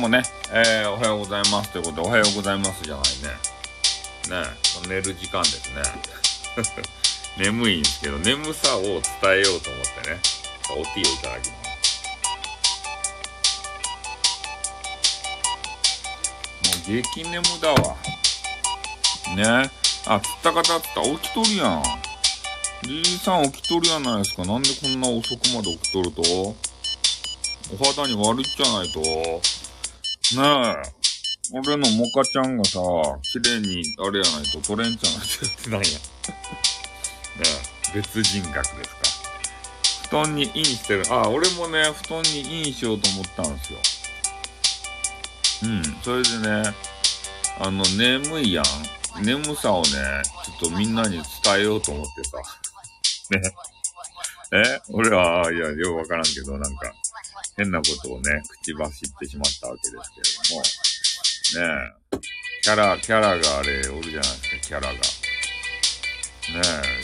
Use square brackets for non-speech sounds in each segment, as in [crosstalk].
もね、えー、おはようございますということで、おはようございますじゃないね。ね寝る時間ですね。[laughs] 眠いんですけど、眠さを伝えようと思ってね、おティーをいただきます。もう激眠だわ。ねあ、つった方つった起きとるやん。リリーさん起きとるやないですか。なんでこんな遅くまで起きとると？お肌に悪いじゃないと？ねえ。俺のモカちゃんがさ、綺麗に、あれやないと取れんちゃないってやってないや。[laughs] ねえ、別人格ですか。布団にインしてる。あ、俺もね、布団にインしようと思ったんですよ。うん。それでね、あの、眠いやん。眠さをね、ちょっとみんなに伝えようと思ってさ。ね。え？俺は、いや、よくわからんけど、なんか、変なことをね、口走ってしまったわけですけれども、ねえ、キャラ、キャラがあれ、おるじゃないですか、キャラが。ね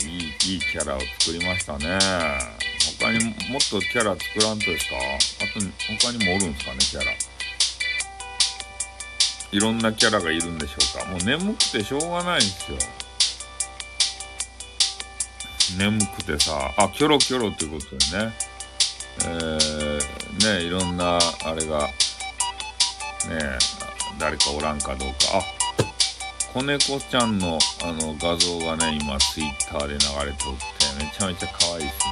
え、いい、いいキャラを作りましたね。他にもっとキャラ作らんとですか？あと、他にもおるんですかね、キャラ。いろんなキャラがいるんでしょうか。もう眠くてしょうがないんですよ。眠くてさ、あ、キョロキョロっていうことでね。えー、ね、いろんな、あれが、ね、誰かおらんかどうか。あ、子猫ちゃんのあの画像がね、今ツイッターで流れておって、めちゃめちゃ可愛いです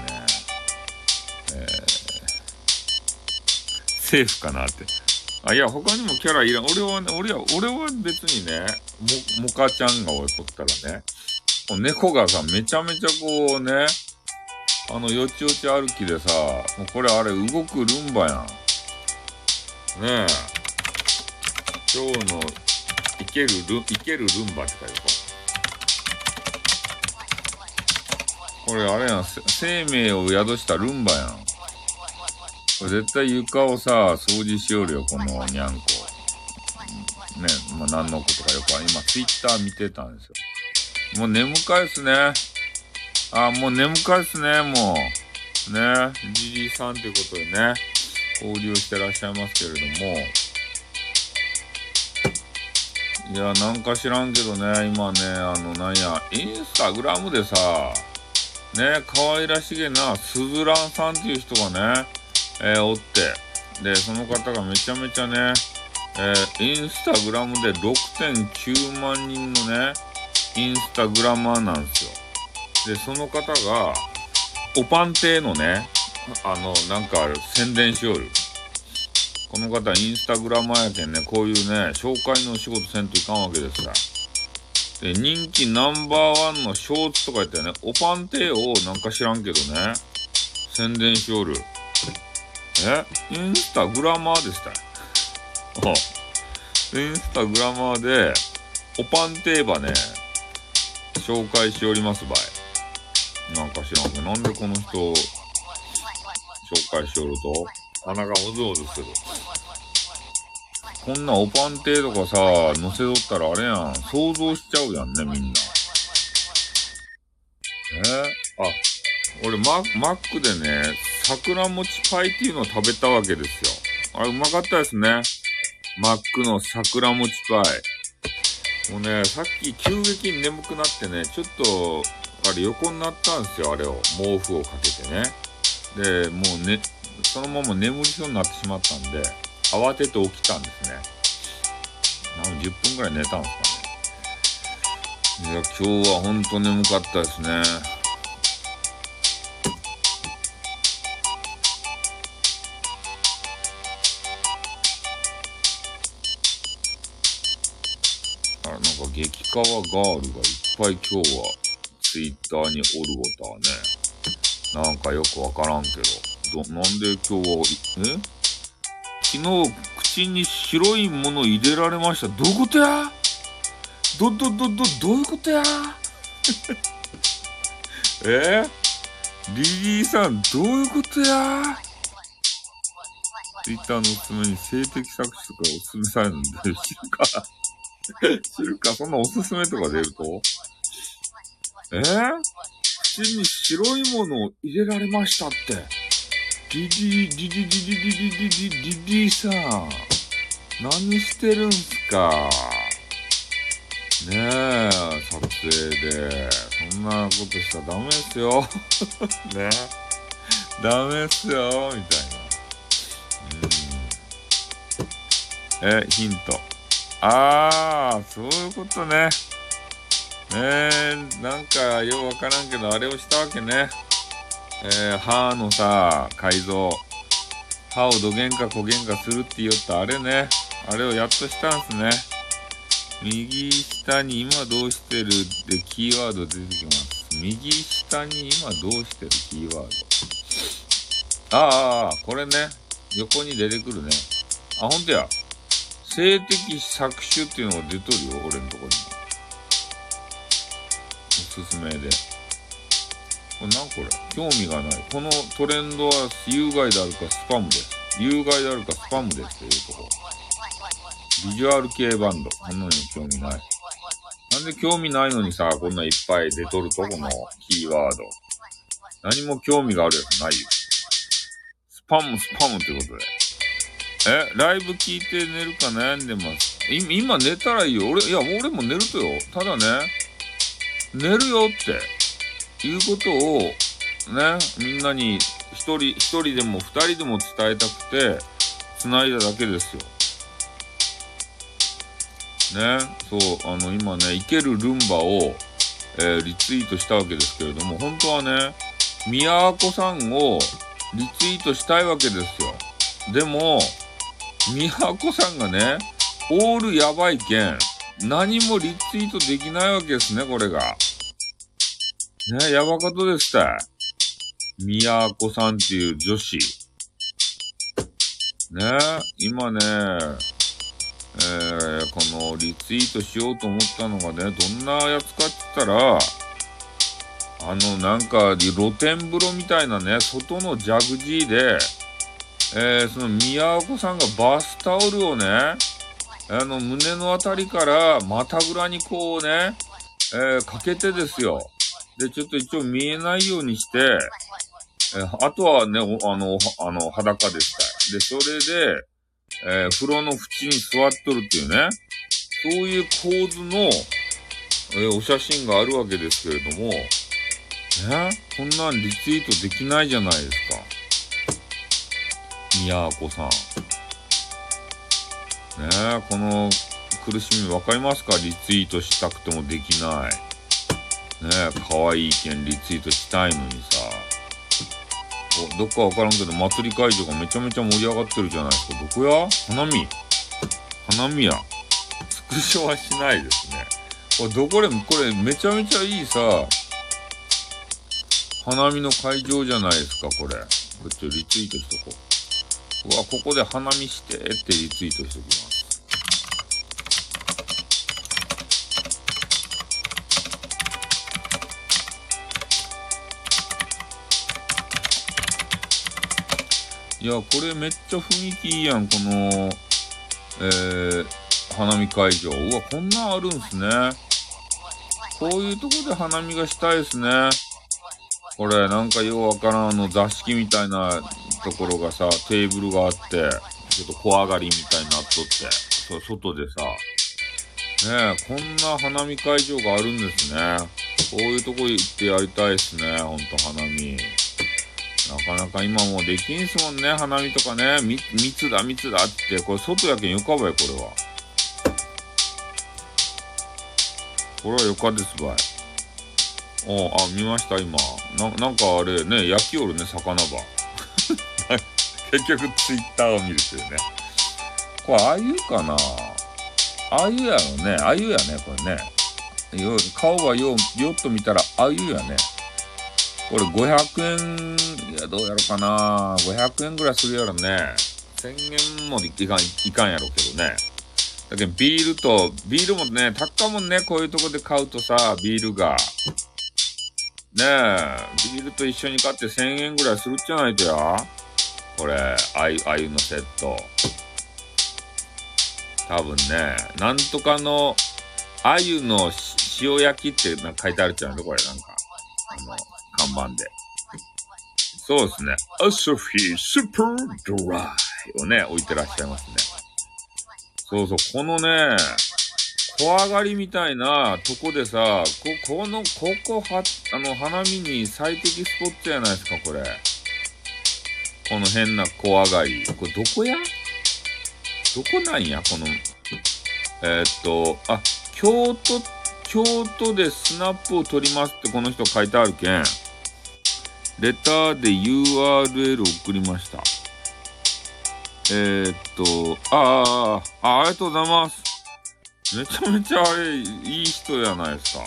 ね。えー、セーフかなって。あ、いや、他にもキャラいらん。俺はね、俺は、俺は別にね、も、モカちゃんが俺撮ったらね、猫がさ、めちゃめちゃこうね、あの、よちよち歩きでさ、もうこれあれ動くルンバやん。ねえ。今日の、生けるル、生けるルンバって書いてこれあれやん、生命を宿したルンバやん。これ絶対床をさ、掃除しよるよ、このにゃんこ。ね、まあ、何のことかよく今、ツイッター見てたんですよ。もう眠かいっすね。あ、もう眠かいっすね、もう。ね。じじいさんということでね、交流してらっしゃいますけれども。いや、なんか知らんけどね、今ね、あの、なんや、インスタグラムでさ、ね、可愛らしげなスズランさんっていう人がね、えー、おって、で、その方がめちゃめちゃね、えー、インスタグラムで6.9万人のね、インスタグラマーなんですよ。で、その方が、おパンテのね、あの、なんかある、宣伝しよる。この方、インスタグラマーやけんね、こういうね、紹介のお仕事せんといかんわけですから。で、人気ナンバーワンのショーツとか言ってね、おパンテをなんか知らんけどね、宣伝しよる。え？インスタグラマーでしたよ。インスタグラマーで、おパンテーバね、紹介しておりますばい。なんか知らんけど、なんでこの人、紹介しておると、鼻がおずおずする。こんなおパンテとかさ、載せとったらあれやん。想像しちゃうやんね、みんな。え？あ、俺マ、マックでね、桜餅パイっていうのを食べたわけですよ。あれ、うまかったですね。マックの桜餅パイ。もうね、さっき急激に眠くなってね、ちょっと、あれ横になったんですよ、あれを。毛布をかけてね。で、もうね、そのまま眠りそうになってしまったんで、慌てて起きたんですね。なん10分くらい寝たんですかね。いや、今日はほんと眠かったですね。あなんか激カワガールがいっぱい今日はツイッターにおることはね、なんかよくわからんけど、ど、なんで今日は、え？昨日口に白いもの入れられました。どういうことや？ど、ど、ど、ど、どういうことや？[laughs] え？リリーさん、どういうことや？ツイッターのおすすめに性的搾取とかおすすめされるんで、知るか？[laughs] 知るか？そんなおすすめとか出ると？えー、口に白いものを入れられましたって。リリー、リリリリリリリリリリリーさん。何してるんすか？ねえ、撮影で。そんなことしたらダメですよ。[laughs] ねダメっすよ、みたいな。うん。え、ヒント。あー、そういうことね。えー、なんかようわからんけど、あれをしたわけね。えー、歯のさ、改造。歯をどげんかこげんかするって言ったあれね。あれをやっとしたんすね。右下に今どうしてるってキーワード出てきます。右下に今どうしてるキーワード。ああ、これね。横に出てくるね。あ、ほんとや。性的搾取っていうのが出とるよ、俺のとこに。すすめで。これなこれ？興味がない。このトレンドは有害であるかスパムです。有害であるかスパムですというところ。ビジュアル系バンド。こんなのに興味ない。なんで興味ないのにさ、こんないっぱい出とると？このキーワード。何も興味があるやつないよ。スパム、スパムってことで。え、ライブ聞いて寝るか悩んでます。今寝たらいいよ。俺、いや、俺も寝るとよ。ただね、寝るよっていうことを、ね、みんなに一人、一人でも二人でも伝えたくて、繋いだだけですよ。ね、そう、あの、今ね、生けるルンバを、えー、リツイートしたわけですけれども、本当はね、宮古さんをリツイートしたいわけですよ。でも、宮古さんがね、オールやばいけん、何もリツイートできないわけですね、これが。ね、やばかとですたい。宮古さんっていう女子。ね、今ね、えー、このリツイートしようと思ったのがね、どんなやつかって言ったら、あの、なんか、露天風呂みたいなね、外のジャグジーで、えー、その宮子さんがバスタオルをね、あの、胸のあたりから股ぐらにこうね、えー、かけてですよ。で、ちょっと一応見えないようにして、えー、あとはね、あの、あの、裸でした。で、それで、えー、風呂の縁に座っとるっていうね、そういう構図の、えー、お写真があるわけですけれども、えこんなんリツイートできないじゃないですか。宮子さん。ねえ、この苦しみわかりますか？リツイートしたくてもできない。ねえ、可愛いけんリツイートしたいのにさ。どっかわからんけど、祭り会場がめちゃめちゃ盛り上がってるじゃないですか。どこや？花見花見や。スクショはしないですね。これ、どこでも、これめちゃめちゃいいさ、花見の会場じゃないですか、これ。こっちリツイートしとこう。うわ、ここで花見してってリツイートしときます。いや、これめっちゃ雰囲気いいやん、この、えー、花見会場。うわ、こんなんあるんすね。こういうとこで花見がしたいですね。これ、なんかようわからんあの座敷みたいなところがさ、テーブルがあって、ちょっと小上がりみたいになっとって、そう、外でさ、ねえ、こんな花見会場があるんですね。こういうとこ行ってやりたいですね、ほんと花見。なかなか今もうできんすもんね、花見とかね。密だ、密だって。これ外やけんよかばい、これは。これはよかですばい。おあ、見ました、今。な、なんかあれね、焼きおるね、魚場。結局ツイッターを見るっていうね。これ、ああいうかなああいうやろね。ああいうやね、これね。よ顔はよ、よっと見たら、ああいうやね。これ500円、いや、どうやろかな。500円ぐらいするやろね。1000円もいかん、いかんやろうけどね。だけどビールと、ビールもね、高もんね、こういうとこで買うとさ、ビールが。ねえ、ビールと一緒に買って1000円ぐらいするじゃないとや。これ、あゆ、あゆのセット。多分ね、なんとかの、あゆの塩焼きってなんか書いてあるじゃないこれ、なんか。あの、看板で。そうですね。アソフィースーパードライをね、置いてらっしゃいますね。そうそう、このね、怖がりみたいなとこでさ、こ、この、ここは、あの、花見に最適スポットやないですか、これ。この変な怖がり。これどこや？どこなんや、この、えー、っと、あ、京都、京都でスナップを取りますってこの人書いてあるけん。レターで URL 送りました。えー、っと、ああ、あ、ありがとうございます。めちゃめちゃあれ、いい人じゃないですか。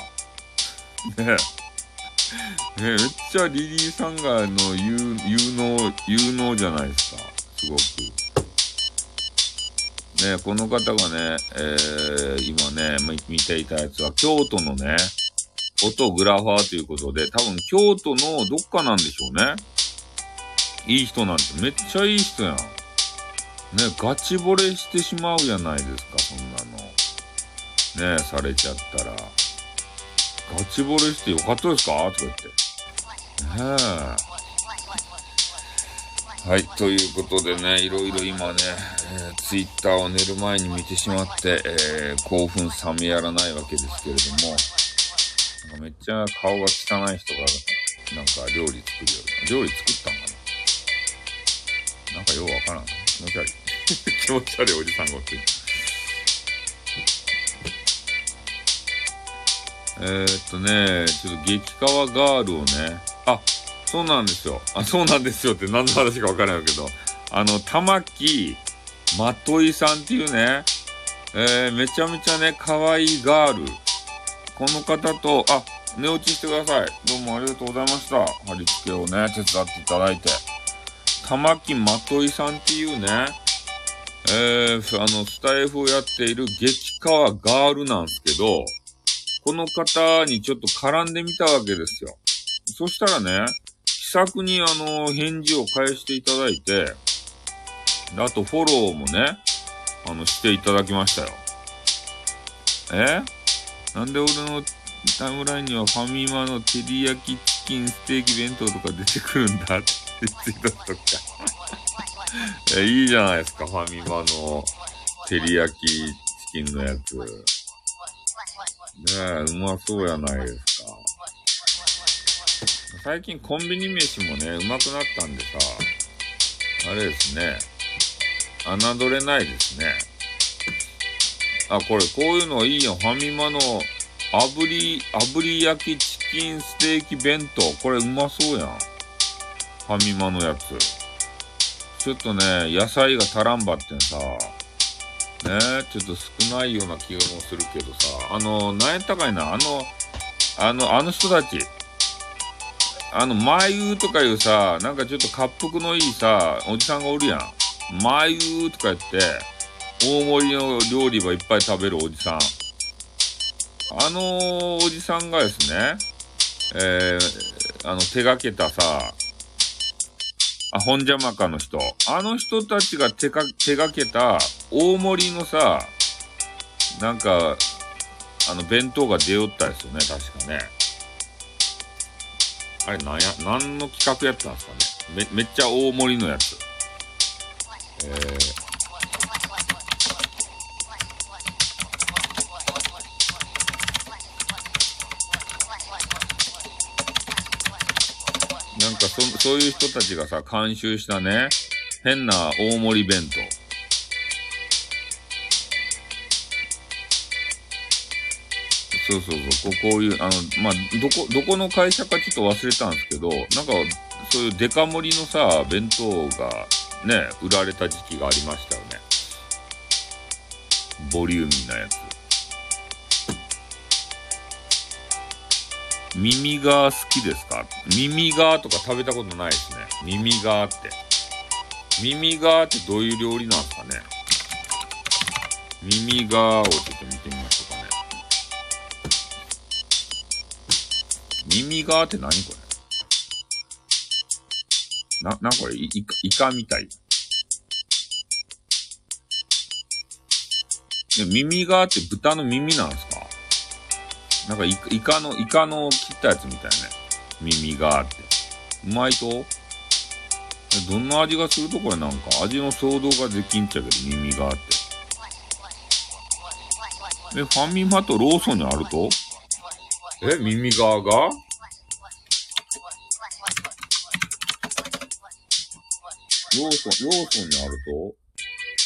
ね。ねめっちゃリリーさんがの有有能、有能じゃないですか。すごく。ねこの方がね、えー、今ね、見ていたやつは京都のね、フォトグラファーということで、多分京都のどっかなんでしょうね。いい人なんて、めっちゃいい人やん。ね、ガチ惚れしてしまうじゃないですか、そんなの。ね、されちゃったら。ガチ惚れしてよかったですか？とか言って。ねえ。はい、ということでね、いろいろ今ね、えー、ツイッターを寝る前に見てしまって、えー、興奮冷めやらないわけですけれども、なんかめっちゃ顔が汚い人が、なんか料理作るよ料理作ったんかな？なんかようわからん。気持ち悪い。気持ち悪いおじさんがおって。えー、っとね、ちょっと激川ガールをね、あ、そうなんですよ。あ、そうなんですよって何の話かわからないけど、あの、玉木まといさんっていうね、えー、めちゃめちゃね、可愛いガール。この方と、あ、寝落ちしてください。どうもありがとうございました。貼り付けをね、手伝っていただいて。玉木まといさんっていうね、えー、あの、スタイフをやっている激川ガールなんですけど、この方にちょっと絡んでみたわけですよ。そしたらね、気さくにあの、返事を返していただいて、あとフォローもね、あの、していただきましたよ。え？なんで俺のタイムラインにはファミマの照り焼きチキンステーキ弁当とか出てくるんだ？ってツイートしとか [laughs] いいじゃないですか、ファミマの照り焼きチキンのやつ。ねえ、うまそうやないですか。最近コンビニ飯もね、うまくなったんでさ、あれですね、侮れないですね。あ、これ、こういうのいいよ。ファミマの炙り、炙り焼きチキンステーキ弁当。これうまそうやん。ファミマのやつ。ちょっとね、野菜が足らんばってんさ。ねちょっと少ないような気がするけどさ。あの、なんやったかいな。あの、あの、あの人たち。あの、眉とかいうさ、なんかちょっと滑腹のいいさ、おじさんがおるやん。眉とか言って、大盛りの料理はいっぱい食べるおじさん。あのおじさんがですね、えー、あの、手がけたさ、あ、本邪魔かの人。あの人たちが手か、手がけた大盛りのさ、なんか、あの、弁当が出よったですよね、確かね。あれ、なんや、何の企画やったんですかね。め、めっちゃ大盛りのやつ。えーかそ、そういう人たちがさ、監修したね、変な大盛り弁当。そうそうそう、ここういう、あの、まあ、どこ、どこの会社かちょっと忘れたんですけど、なんか、そういうデカ盛りのさ、弁当がね、売られた時期がありましたよね。ボリューミーなやつ。耳が好きですか？耳がとか食べたことないですね。耳がって。耳がってどういう料理なんですかね？耳がをちょっと見てみましょうかね。耳がって何これ？な、な、これイカ、イカみたい。耳がって豚の耳なんですか？なんかイカの、イカの切ったやつみたいね。耳があって。うまいと？どんな味がするとこれなんか味の想像ができんっちゃけど耳があって。え、ファミマとローソンにあると？え、耳側が？ローソン、ローソンにある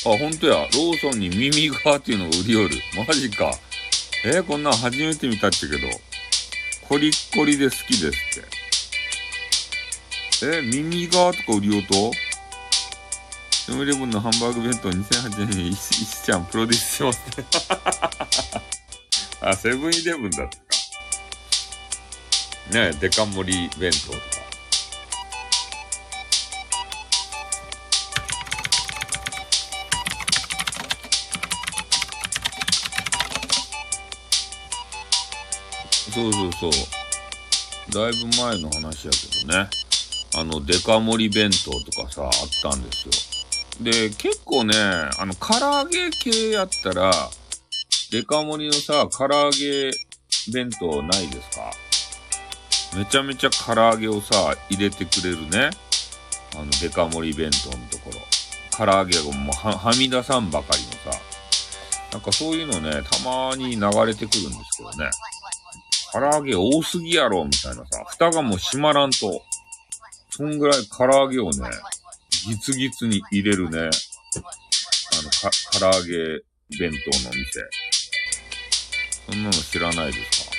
と？あ、ほんとや。ローソンに耳側っていうのを売りよる。マジか。えー、こんなん初めて見たっちけど。コリッコリで好きですって。えー、耳側とか売りようとセブンイレブンのハンバーグ弁当2008年に石ちゃんプロデュースしますね [laughs] あ、セブンイレブンだったか。ねえ、デカ盛り弁当とか。そうそうそう。だいぶ前の話やけどね。あの、デカ盛り弁当とかさ、あったんですよ。で、結構ね、あの、唐揚げ系やったら、デカ盛りのさ、唐揚げ弁当ないですか？めちゃめちゃ唐揚げをさ、入れてくれるね。あの、デカ盛り弁当のところ。唐揚げがもうは、はみ出さんばかりのさ。なんかそういうのね、たまに流れてくるんですけどね。唐揚げ多すぎやろ、みたいなさ。蓋がもう閉まらんと。そんぐらい唐揚げをね、ギツギツに入れるね。あの、か、唐揚げ弁当の店。そんなの知らないです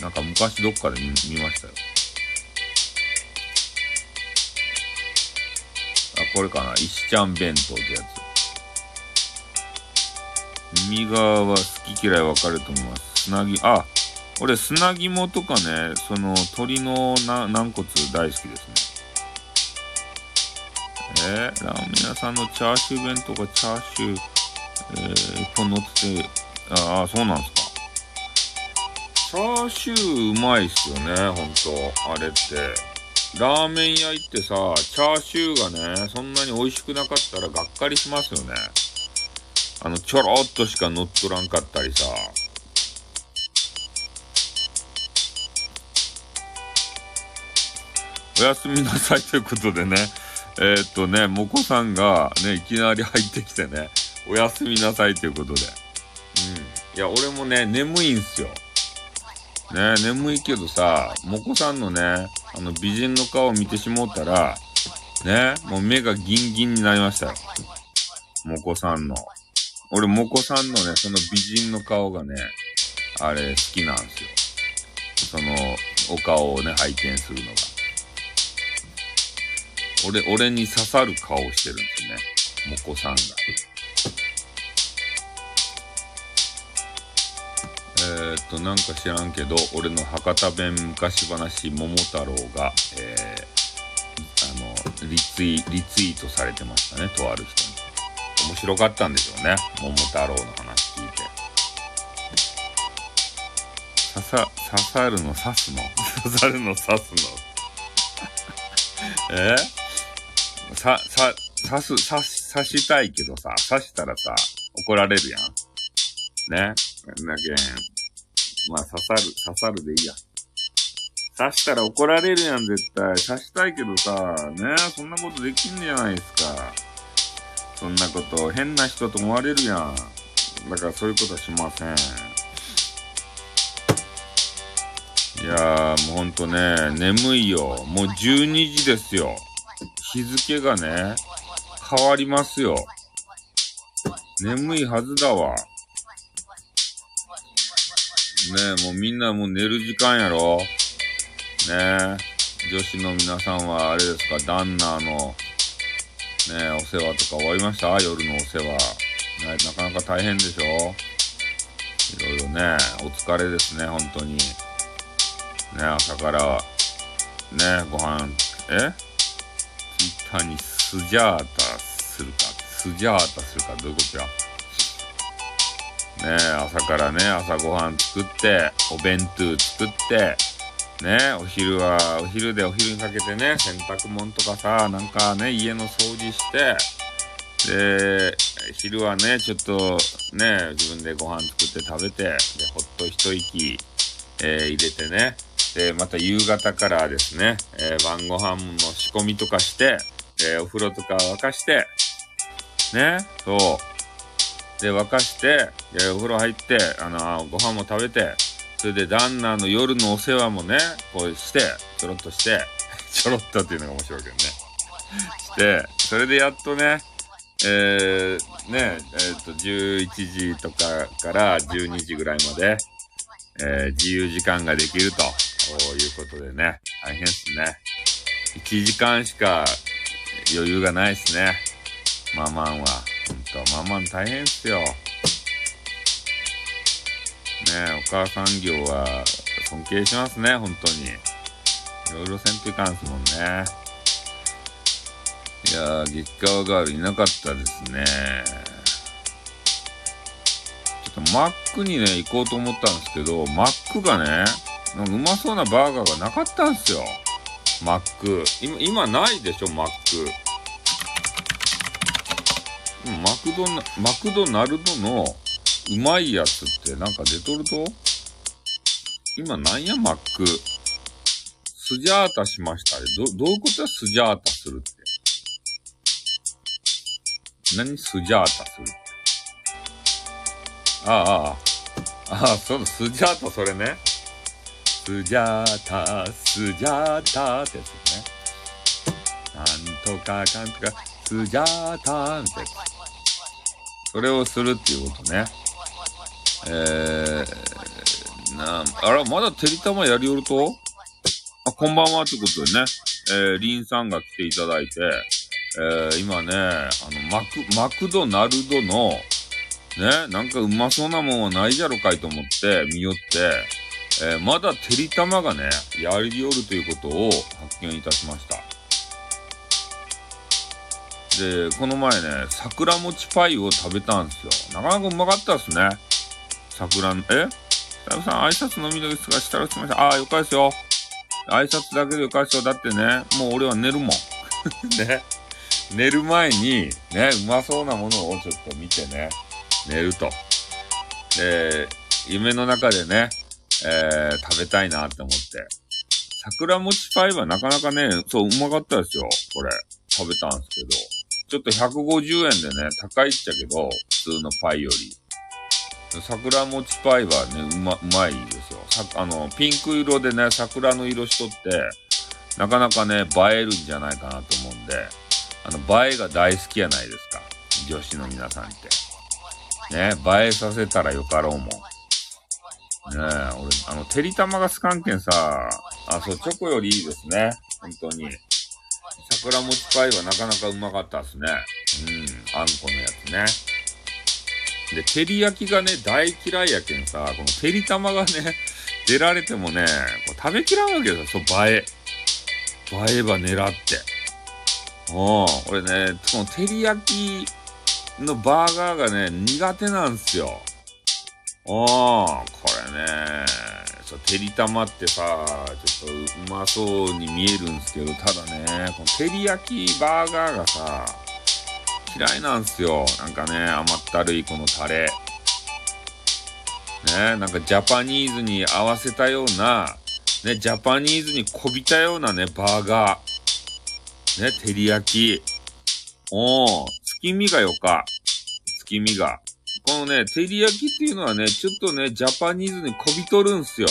か？なんか昔どっかで見見ましたよ。あ、これかな？石ちゃん弁当ってやつ。右側は好き嫌い分かると思います。つなぎ、あ、俺砂肝とかね、その鶏の軟骨大好きですね。えー、ラーメン屋さんのチャーシュー弁当がチャーシュー、えー、一本乗ってて、ああ、そうなんですか。チャーシューうまいっすよね、ほんと。あれって。ラーメン屋行ってさ、チャーシューがね、そんなに美味しくなかったらがっかりしますよね。あの、ちょろっとしか乗っとらんかったりさ。おやすみなさいということでね、えー、っとね、もこさんがね、いきなり入ってきてね、おやすみなさいということで。うん。いや、俺もね、眠いんすよ。ね、眠いけどさ、もこさんのね、あの美人の顔を見てしもうたら、ね、もう目がギンギンになりましたよ。もこさんの。俺、もこさんのね、その美人の顔がね、あれ好きなんですよ。その、お顔をね、拝見するのが。俺、俺に刺さる顔してるんですね。もこさんが。えー、っと、なんか知らんけど、俺の博多弁昔話、桃太郎が、えー、あの、リツイ、リツイートされてましたね、とある人に。面白かったんでしょうね、桃太郎の話聞いて。刺さ、刺さるの刺すの？[laughs] 刺さるの刺すの？[laughs] え？ーさ、さ、刺す、刺し、刺したいけどさ、刺したらさ、怒られるやん。ね。だけん、まあ刺さる、刺さるでいいや。刺したら怒られるやん、絶対。刺したいけどさ、ねそんなことできんじゃないですか。そんなこと、変な人と思われるやん。だからそういうことはしません。いやー、もうほんとね、眠いよ。もう12時ですよ。日付がね、変わりますよ。眠いはずだわ。ねえ、もうみんなもう寝る時間やろ。ねえ、女子の皆さんはあれですか、旦那の、ねえ、お世話とか終わりました？夜のお世話。ね、なかなか大変でしょ？いろいろね、お疲れですね、本当に。ね、朝から、ね、ご飯、え？タにスジャータするか、スジャータするか、どういうことや？ね朝からね、朝ごはん作って、お弁当作って、ねお昼は、お昼でお昼にかけてね、洗濯物とかさ、なんかね、家の掃除して、で、昼はね、ちょっとね、自分でご飯作って食べて、で、ほっと一息、えー、入れてね、で、また夕方からですね、えー、晩ご飯の仕込みとかして、えー、お風呂とか沸かして、ね、そう。で、沸かして、で、お風呂入って、あの、ご飯も食べて、それで旦那の夜のお世話もね、こうして、ちょろっとして、[laughs] ちょろっとっていうのが面白いけどね。して、それでやっとね、えー、ね、えっ、と、11時とかから12時ぐらいまで、えー、自由時間ができるということでね、大変っすね。1時間しか余裕がないっすね。ママンは。ほんと、ママン大変っすよ。ねお母さん業は尊敬しますね、本当に。いろいろせんといかんすもんね。いやー、激川ガールいなかったですね。ちょっとマックにね、行こうと思ったんですけど、マックがね、なんかうまそうなバーガーがなかったんすよ。マック。今、今ないでしょ、マック。マクドナ、マクドナルドのうまいやつってなんか出とると今なんや、マック。スジャータしました。ど、どういうことや、スジャータするって。何スジャータするって。ああ、ああ、ああ、そうだ、スジャータ、それね。スジャータ、スジャータってやつですね。なんとかかんとか、スジャータってやつ。それをするっていうことね。えー、なあら、まだてりたまやりよると？あ、こんばんはってことでね。えー、リンさんが来ていただいて、えー、今ね、あの、マク、マクドナルドの、ね、なんかうまそうなもんはないじゃろかいと思って見よって、えー、まだてりたまがね、やりよるということを発見いたしました。で、この前ね、桜餅パイを食べたんですよ。なかなかうまかったっすね。桜の、え？ささん、挨拶のみですが、したらしました。ああ、よかですよ。挨拶だけでよかですよ。だってね、もう俺は寝るもん。[laughs] ね。寝る前に、ね、うまそうなものをちょっと見てね、寝ると。で、夢の中でね、えー、食べたいなって思って。桜餅パイはなかなかね、そう、うまかったですよ。これ。食べたんですけど。ちょっと150円でね、高いっちゃけど、普通のパイより。桜餅パイはね、うま、うまいですよ。さ、あの、ピンク色でね、桜の色しとって、なかなかね、映えるんじゃないかなと思うんで、あの、映えが大好きやないですか。女子の皆さんって。ね、映えさせたらよかろうもん。ねえ、俺、あの、てりたまがスカンケンさ、あ、そう、チョコよりいいですね。本当に。桜餅パイはなかなかうまかったっすね。うん、あんこのやつね。で、照り焼きがね、大嫌いやけんさ、このてりたまがね、[laughs] 出られてもね、こう食べきらんわけですよ、そう、映え。映えば狙って。うん、俺ね、この照り焼きのバーガーがね、苦手なんすよ。うん、これね、そう、てりたまってさ、ちょっとうまそうに見えるんすけど、ただね、この照り焼きバーガーがさ、嫌いなんすよ。なんかね、甘ったるいこのタレ。ね、なんかジャパニーズに合わせたような、ね、ジャパニーズにこびたようなね、バーガー。ね、照り焼き。おー、月見がよか。月見が。このね、照り焼きっていうのはね、ちょっとね、ジャパニーズにこびとるんすよ。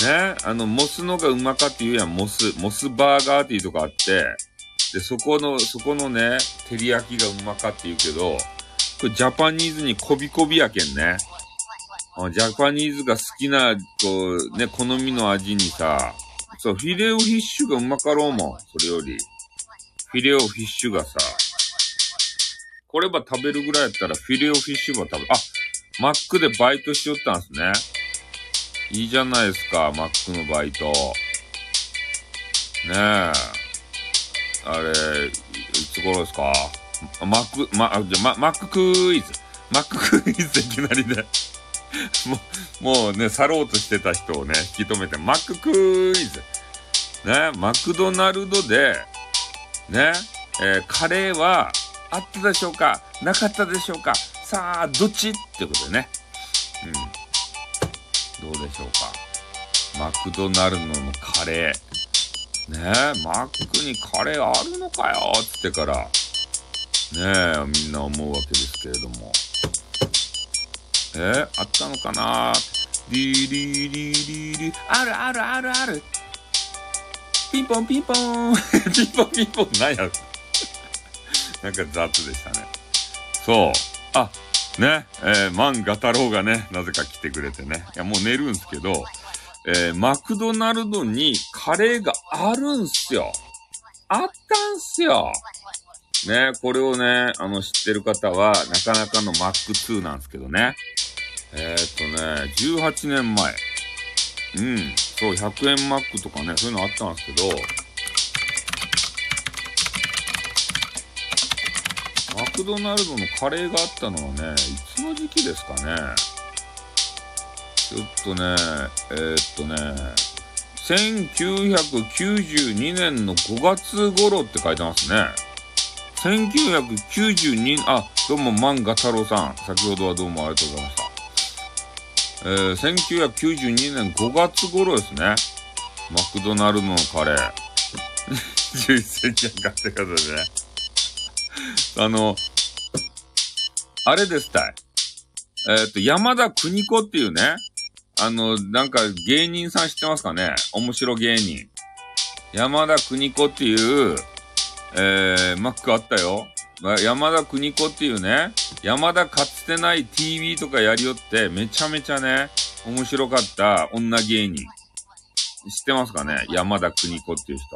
ね、あの、モスのがうまかって言うやん、モス。モスバーガーっていうとこあって、で、そこの、そこのね、照り焼きがうまかって言うけど、これジャパニーズにこびこびやけんね。ジャパニーズが好きな、こう、ね、好みの味にさ、そう、フィレオフィッシュがうまかろうもん。それより。フィレオフィッシュがさ、これば食べるぐらいやったらフィレオフィッシュば食べる、あ、マックでバイトしよったんすね。いいじゃないですか、マックのバイト。ねえ。あれ、いつ頃ですか？マック、ま、じゃ、ま、マッククイズ。マッククイズいきなりでもう、もうね、去ろうとしてた人をね、引き止めて、マッククイズ。ね、マクドナルドで、ね、えー、カレーはあったでしょうか？なかったでしょうか？さあ、どっち？ってことでね。うん。どうでしょうか？マクドナルドのカレー。ねえマックにカレーあるのかよ？つってから、ねえ、みんな思うわけですけれども。えー、あったのかな？リリリリリ、あるあるあるある。ピンポンピンポン。ピンポン [laughs] ピンポン、なんや？なんか雑でしたね。そう。あ、ね、えー、万画太郎がね、なぜか来てくれてね。いや、もう寝るんすけど、えー、マクドナルドにカレーがあるんすよ。あったんすよ。ね、これをね、あの、知ってる方は、なかなかのマック2なんですけどね。えー、っとね、18年前。うん。そう、100円マックとかね、そういうのあったんですけど、クドナルドのカレーがあったのはね、いつの時期ですかね。ちょっとね、えー、っとね、1992年の5月頃って書いてますね。1992、あ、どうも、漫画太郎さん。先ほどはどうもありがとうございました。えー、1992年5月頃ですね。マクドナルドのカレー。[laughs] 11世紀かってことでね。あの、あれですたい。えっ、ー、と、山田邦子っていうね、あの、なんか芸人さん知ってますかね？面白芸人。山田邦子っていう、えー、マックあったよ。山田邦子っていうね、山田かつてない TV とかやりよって、めちゃめちゃね、面白かった女芸人。知ってますかね？山田邦子っていう人。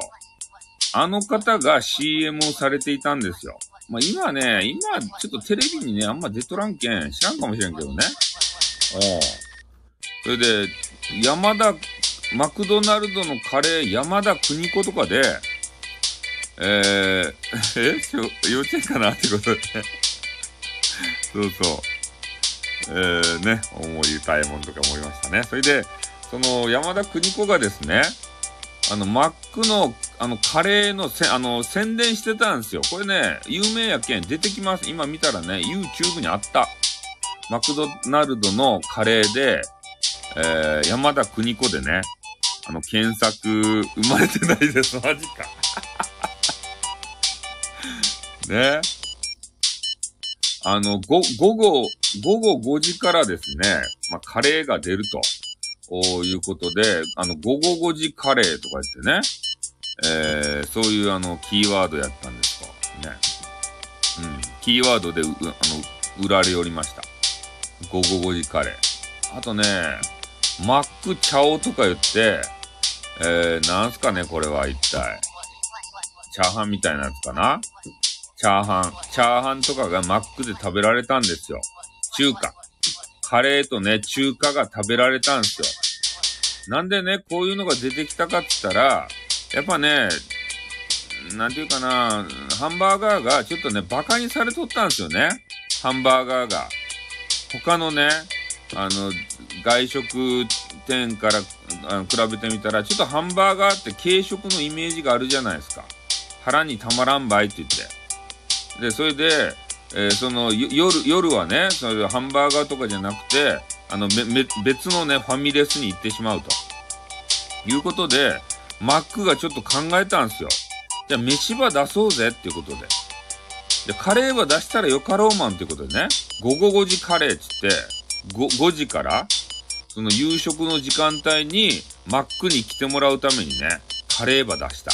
あの方が CM をされていたんですよ。まあ今ね、今ちょっとテレビにね、あんま出とらんけん、知らんかもしれんけどね。おそれで、山田、マクドナルドのカレー山田邦子とかで、えー、[laughs] え幼稚園かなってことでねそうそう。えー、ね、思い歌いもんとか思いましたね。それで、その山田邦子がですね、あの、マックの、あの、カレーのせ、あの、宣伝してたんですよ。これね、有名やけん出てきます。今見たらね、YouTube にあった。マクドナルドのカレーで、えー、山田邦子でね、あの、検索、生まれてないです。[laughs] マジか。[laughs] ね。あの、ご、午後、午後5時からですね、まあ、カレーが出ると、おいうことで、あの、午後5時カレーとか言ってね、えー、そういうあの、キーワードやったんですか。ね。うん。キーワードで、あの、売られおりました。午後5時カレー。あとね、マックチャオとか言って、えー、なんすかね、これは一体。チャーハンみたいなやつかなチャーハン。チャーハンとかがマックで食べられたんですよ。中華。カレーとね、中華が食べられたんですよ。なんでね、こういうのが出てきたかって言ったら、やっぱね、なんていうかな、ハンバーガーがちょっとね、馬鹿にされとったんですよね。ハンバーガーが。他のね、あの、外食店からあの比べてみたら、ちょっとハンバーガーって軽食のイメージがあるじゃないですか。腹にたまらんばいって言って。で、それで、えー、その、夜、夜はね、それハンバーガーとかじゃなくて、あの、め、別のね、ファミレスに行ってしまうと。いうことで、マックがちょっと考えたんですよ。じゃあ、飯場出そうぜっていうことで。で、カレーは出したらよかろうマンっていうことでね、午後5時カレーっつって、5, 5時から、その夕食の時間帯に、マックに来てもらうためにね、カレーば出した。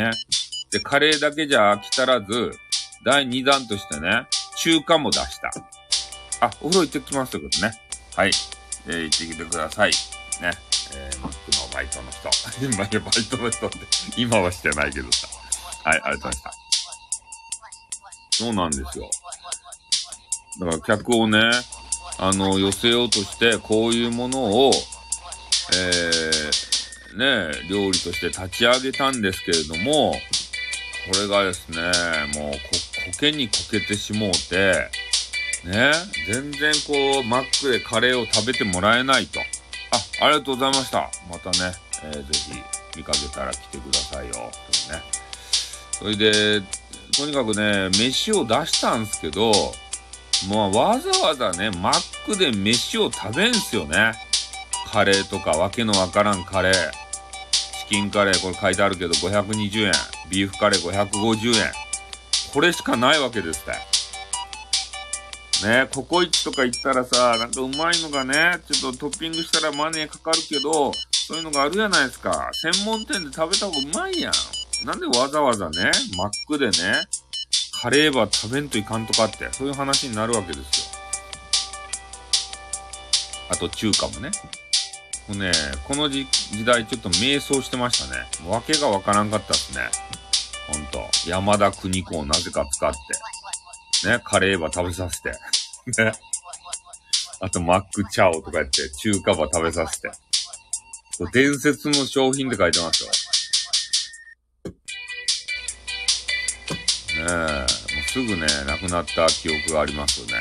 ね。で、カレーだけじゃ飽き足らず、第2弾としてね、中華も出した。あ、お風呂行ってきますということね。はい。えー、行ってきてください。ね。えー、マックのバイトの人。[laughs] 今、バイトの人って、今はしてないけどさ。はい、ありがとうございました。そうなんですよ。だから客をね、あの、寄せようとして、こういうものを、えー、ね、料理として立ち上げたんですけれども、これがですね、もう、苔にこけてしもうて、ね、全然こう、マックでカレーを食べてもらえないと。あ、ありがとうございました。またね、えー、ぜひ見かけたら来てくださいよ。とね。それで、とにかくね、飯を出したんですけど、もうわざわざね、マックで飯を食べんすよね。カレーとかわけのわからんカレー。チキンカレー、これ書いてあるけど520円。ビーフカレー550円。これしかないわけですって。ね、ココイチとか行ったらさ、なんかうまいのがね、ちょっとトッピングしたらマネーかかるけど、そういうのがあるやないですか。専門店で食べた方がうまいやん。なんでわざわざね、マックでね、カレーば食べんといかんとかって、そういう話になるわけですよ。あと中華もね。もうね、この時代ちょっと迷走してましたね。わけがわからんかったっすね。ほんと。山田邦子をなぜか使って。ね、カレーば食べさせて。[laughs] ね。あと、マックチャオとかやって、中華ば食べさせて。伝説の商品って書いてますよ。ねえ、もうすぐね、亡くなった記憶がありますよね、こ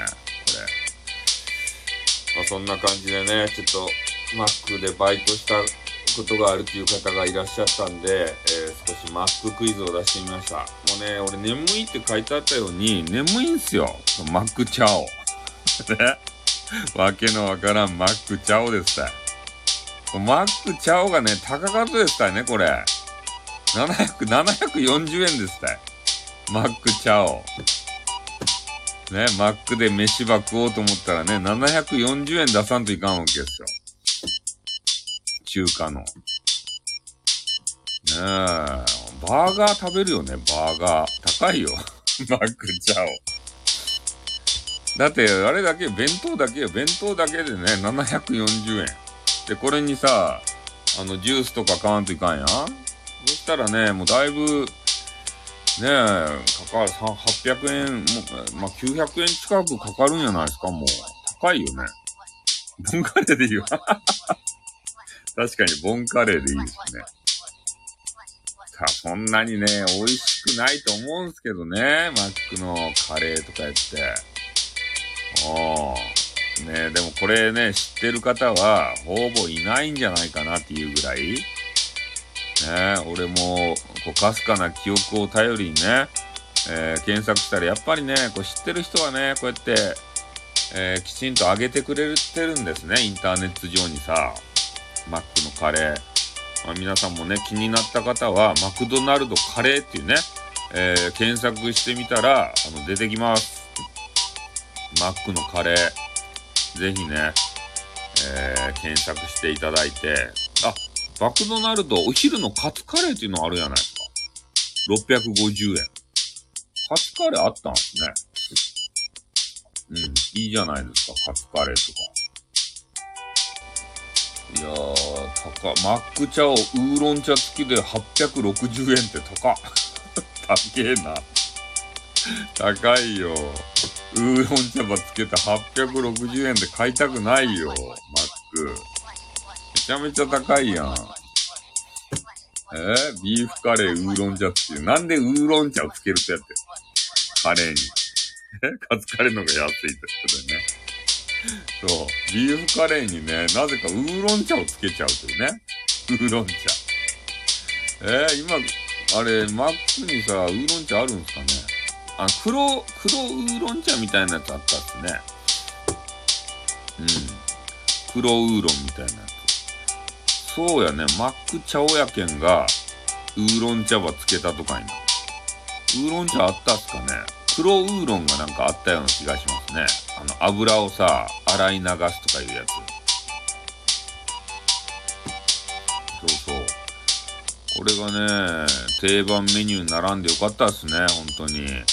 れ。まあ、そんな感じでね、ちょっと、マックでバイトしたことがあるという方がいらっしゃったんで、えー、少しマッククイズを出してみました。もうね、俺眠いって書いてあったように、眠いんすよ。マックチャオ。ね。[laughs] わけのわからんマックチャオですたマックチャオがね、高かったですたいね、これ。700、740円ですた。マックチャオ。ね、マックで飯ば食おうと思ったらね、740円出さんといかんわけですよ。中華の。ねえ、バーガー食べるよね、バーガー。高いよ。[laughs] マックチャオ。だって、あれだけ、弁当だけよ。弁当だけでね、740円。で、これにさ、あの、ジュースとか買わんといかんやんそしたらね、もうだいぶ、ねえ、かかる、800円、も、まあ、900円近くかかるんじゃないですか、もう。高いよね。ボンカレーでいいよ。確かにボンカレーでいいですね。さあ、そんなにね、美味しくないと思うんすけどね。マックのカレーとかやって。おー。ねでもこれね、知ってる方は、ほぼいないんじゃないかなっていうぐらい。ね俺も、こう、かすかな記憶を頼りにね、えー、検索したら、やっぱりね、こう知ってる人はね、こうやって、えー、きちんと上げてくれてるんですね、インターネット上にさ。マックのカレー。まあ、皆さんもね、気になった方は、マクドナルドカレーっていうね、えー、検索してみたら、あの、出てきます。マックのカレー。ぜひね、えー、検索していただいて、あ、マクドナルドお昼のカツカレーっていうのあるじゃないですか。650円。カツカレーあったんですね。うん、いいじゃないですか、カツカレーとか。いやー、高、マック茶をウーロン茶付きで860円って高。[laughs] 高えな。高いよ。ウーロン茶葉つけて860円で買いたくないよ、マック。めちゃめちゃ高いやん。えー、ビーフカレーウーロン茶っていう。なんでウーロン茶をつけるってやってカレーに。え？カツカレーの方が安いってことでね。そう。ビーフカレーにね、なぜかウーロン茶をつけちゃうというね。ウーロン茶。えー、今、あれ、マックにさ、ウーロン茶あるんすかねあ、黒、黒ウーロン茶みたいなやつあったっすね。うん。黒ウーロンみたいなやつ。そうやね、マック茶親やけんが、ウーロン茶葉つけたとかにな。ウーロン茶あったっすかね黒ウーロンがなんかあったような気がしますね。あの、油をさ、洗い流すとかいうやつ。そうそう。これがね、定番メニュー並んでよかったっすね、本当に。ね、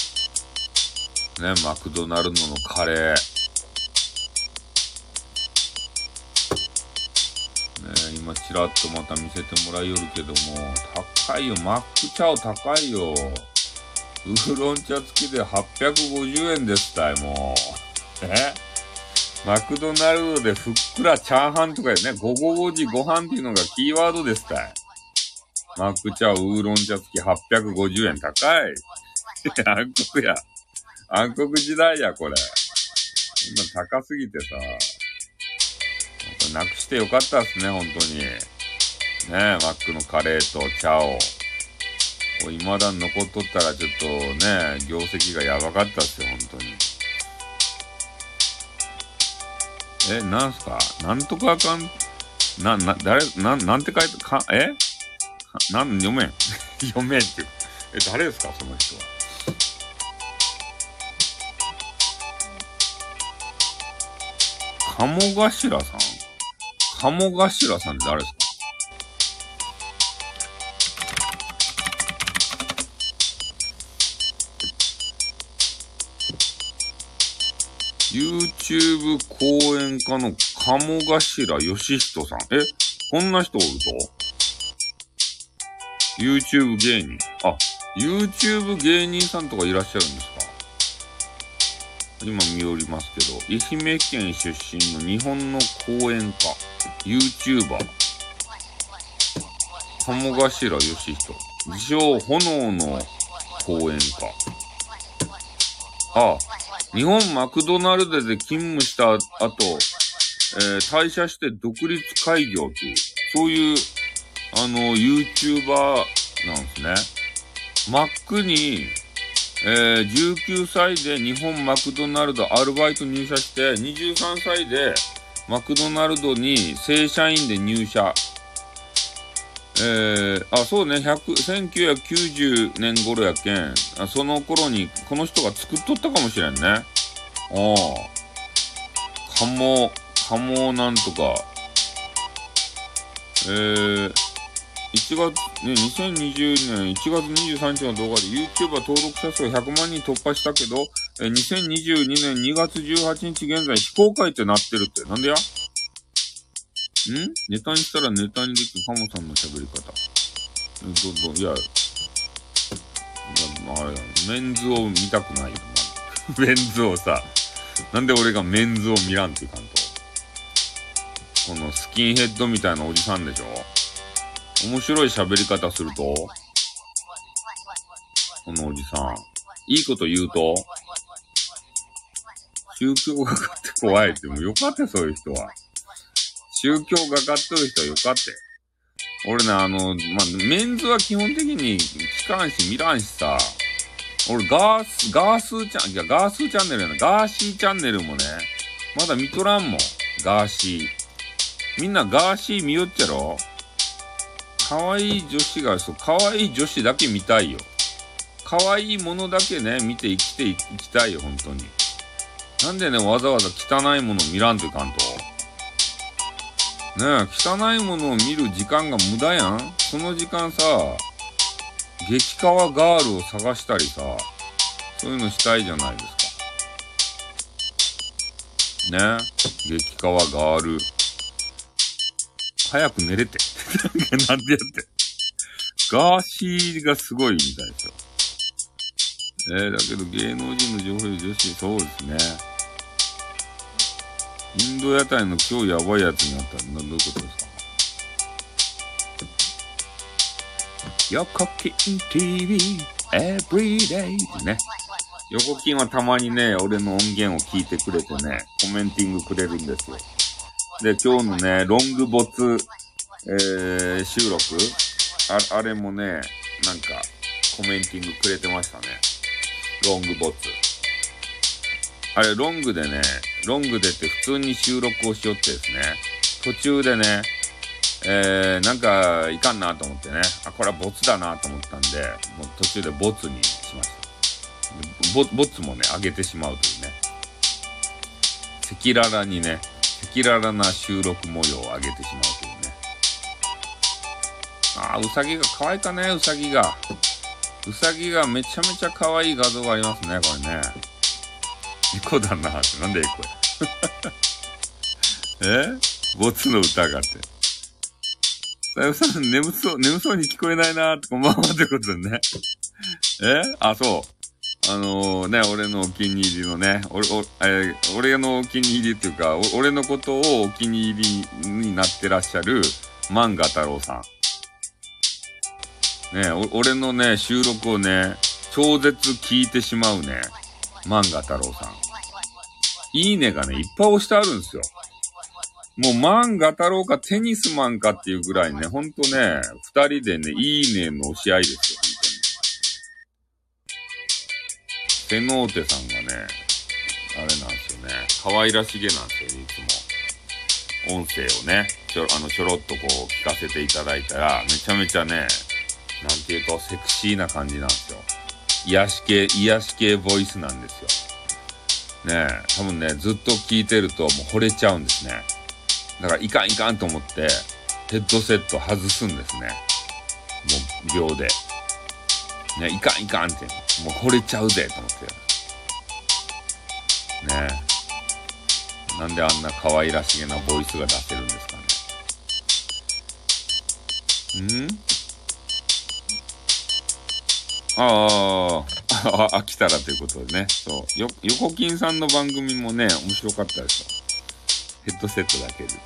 マクドナルドのカレー。ね、今ちらっとまた見せてもらいよるけども、高いよ、マックチャオ高いよ。ウーロン茶付きで850円ですたい、もう。え？マクドナルドでふっくらチャーハンとかでね、午後5時ご飯っていうのがキーワードですかい。マックチャウーロン茶付き850円高い。[laughs] 暗黒や。暗黒時代や、これ。今高すぎてさ。なくしてよかったっすね、本当に。ねえ、マックのカレーと茶を。いまだ残っとったらちょっとね、業績がやばかったっすよ、本当に。え、なんすか？なんとかあかん、な、な、誰、な、なんて書いて、か、え？なん、読めん。[laughs] 読めんっていう。え、誰ですか、その人は。鴨頭さん？鴨頭さんって誰ですか？YouTube 講演家の鴨頭義人さん。え、こんな人おると ?YouTube 芸人。あ、YouTube 芸人さんとかいらっしゃるんですか？今見おりますけど、愛媛県出身の日本の講演家、YouTuber、鴨頭義人、自称炎の講演家。ああ、日本マクドナルドで勤務した後、えー、退社して独立開業という、そういう、あの、YouTuber なんですね。マックに、えー、19歳で日本マクドナルドアルバイト入社して、23歳でマクドナルドに正社員で入社。えー、あ、そうね、1990年頃やけん、その頃にこの人が作っとったかもしれんね。ああ。かも、かもなんとか。えー、1月、ね、2020年1月23日の動画で YouTuber 登録者数100万人突破したけど、え2022年2月18日現在非公開ってなってるって。なんでや？ん？ネタにしたらネタにできるハモさんの喋り方。ど、ど、いや、あれだメンズを見たくないよ、ま [laughs] メンズをさ、なんで俺がメンズを見らんっていかんと。このスキンヘッドみたいなおじさんでしょ面白い喋り方すると、このおじさん、いいこと言うと、宗教がかって怖いって、もうよかったそういう人は。宗教がかっとる人はよかって。俺ね、あの、まあ、メンズは基本的に聞かんし見らんしさ、俺ガース、ガースチャン、いや、ガースチャンネルやな、ガーシーチャンネルもね、まだ見とらんもん、ガーシー。みんなガーシー見よっちゃろ可愛い女子が、そう、可愛い女子だけ見たいよ。可愛いものだけね、見て生きていきたいよ、本当に。なんでね、わざわざ汚いもの見らんといかんと。ねえ、汚いものを見る時間が無駄やんその時間さ、激カワガールを探したりさ、そういうのしたいじゃないですか。ね激カワガール。早く寝れて。[laughs] なんでやって。ガーシーがすごいみたいですよ。えー、だけど芸能人の情報女子、そうですね。インド屋台の今日やばいやつになったら、どういうことですか？横金 TV Everyday ね。横金はたまにね、俺の音源を聞いてくれてね、コメンティングくれるんですよ。で、今日のね、ロングボツ、えー、収録あ、あれもね、なんか、コメンティングくれてましたね。ロングボツ。あれ、ロングでね、ロングでって普通に収録をしよってですね、途中でね、えー、なんかいかんなと思ってね、あ、これはボツだなと思ったんで、もう途中でボツにしました。ボボツもね、上げてしまうというね。赤裸々にね、赤裸々な収録模様を上げてしまうというね。あー、うさぎが可愛いかね、うさぎが。うさぎがめちゃめちゃ可愛い画像がありますね、これね。エコだなって。なんでエコや。[laughs] え？ボツの歌があって。さゆさん、眠そう、眠そうに聞こえないなーって、こんばんはってことでね。え？あ、そう。あのー、ね、俺のお気に入りのね、俺、おえー、俺のお気に入りっていうか、俺のことをお気に入りになってらっしゃる、漫画太郎さん。ね、俺のね、収録をね、超絶聞いてしまうね、漫画太郎さん。いいねがね、いっぱい押してあるんですよ。もう漫画太郎かテニスマンかっていうぐらいね、ほんとね、二人でね、いいねの押し合いですよ、本当に。テノーテさんがね、あれなんですよね、可愛らしげなんですよ、いつも。音声をね、ちょ、あの、ちょろっとこう聞かせていただいたら、めちゃめちゃね、なんていうかセクシーな感じなんですよ。癒し系、癒し系ボイスなんですよ。ねえ多分ね、ずっと聞いてるともう惚れちゃうんですね。だからいかんいかんと思って、ヘッドセット外すんですね。もう秒で。ね、いかんいかんって、もう惚れちゃうぜと思って。ねえなんであんな可愛らしげなボイスが出せるんですかね。ん？ああ、飽きたらということでね。そう。よ、横金さんの番組もね、面白かったですよ。ヘッドセットだけで。[laughs]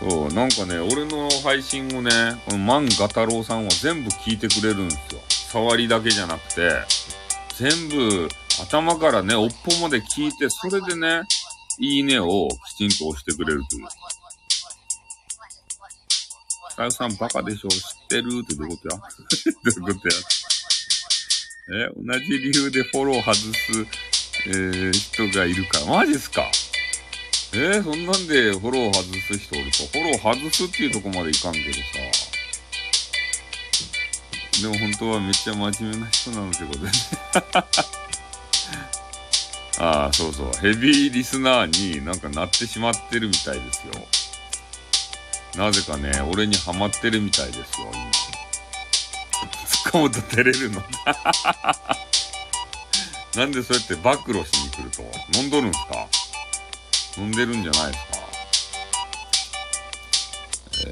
そう、なんかね、俺の配信をね、この万画太郎さんは全部聞いてくれるんですよ。触りだけじゃなくて、全部頭からね、おっぽまで聞いて、それでね、いいねをきちんと押してくれるという。かよさんバカでしょてるってどういうことや？[laughs] どういうことや？え同じ理由でフォロー外す、えー、人がいるから。マジっすか？えー、そんなんでフォロー外す人おると、フォロー外すっていうとこまでいかんけどさ。でも本当はめっちゃ真面目な人なのってことでね。[laughs] ああ、そうそう。ヘビーリスナーになんかなってしまってるみたいですよ。なぜかね、俺にハマってるみたいですよ、今。突っ込むと照れるの。[laughs] なんでそうやって暴露しに来ると？飲んどるんすか？飲んでるんじゃないですか？え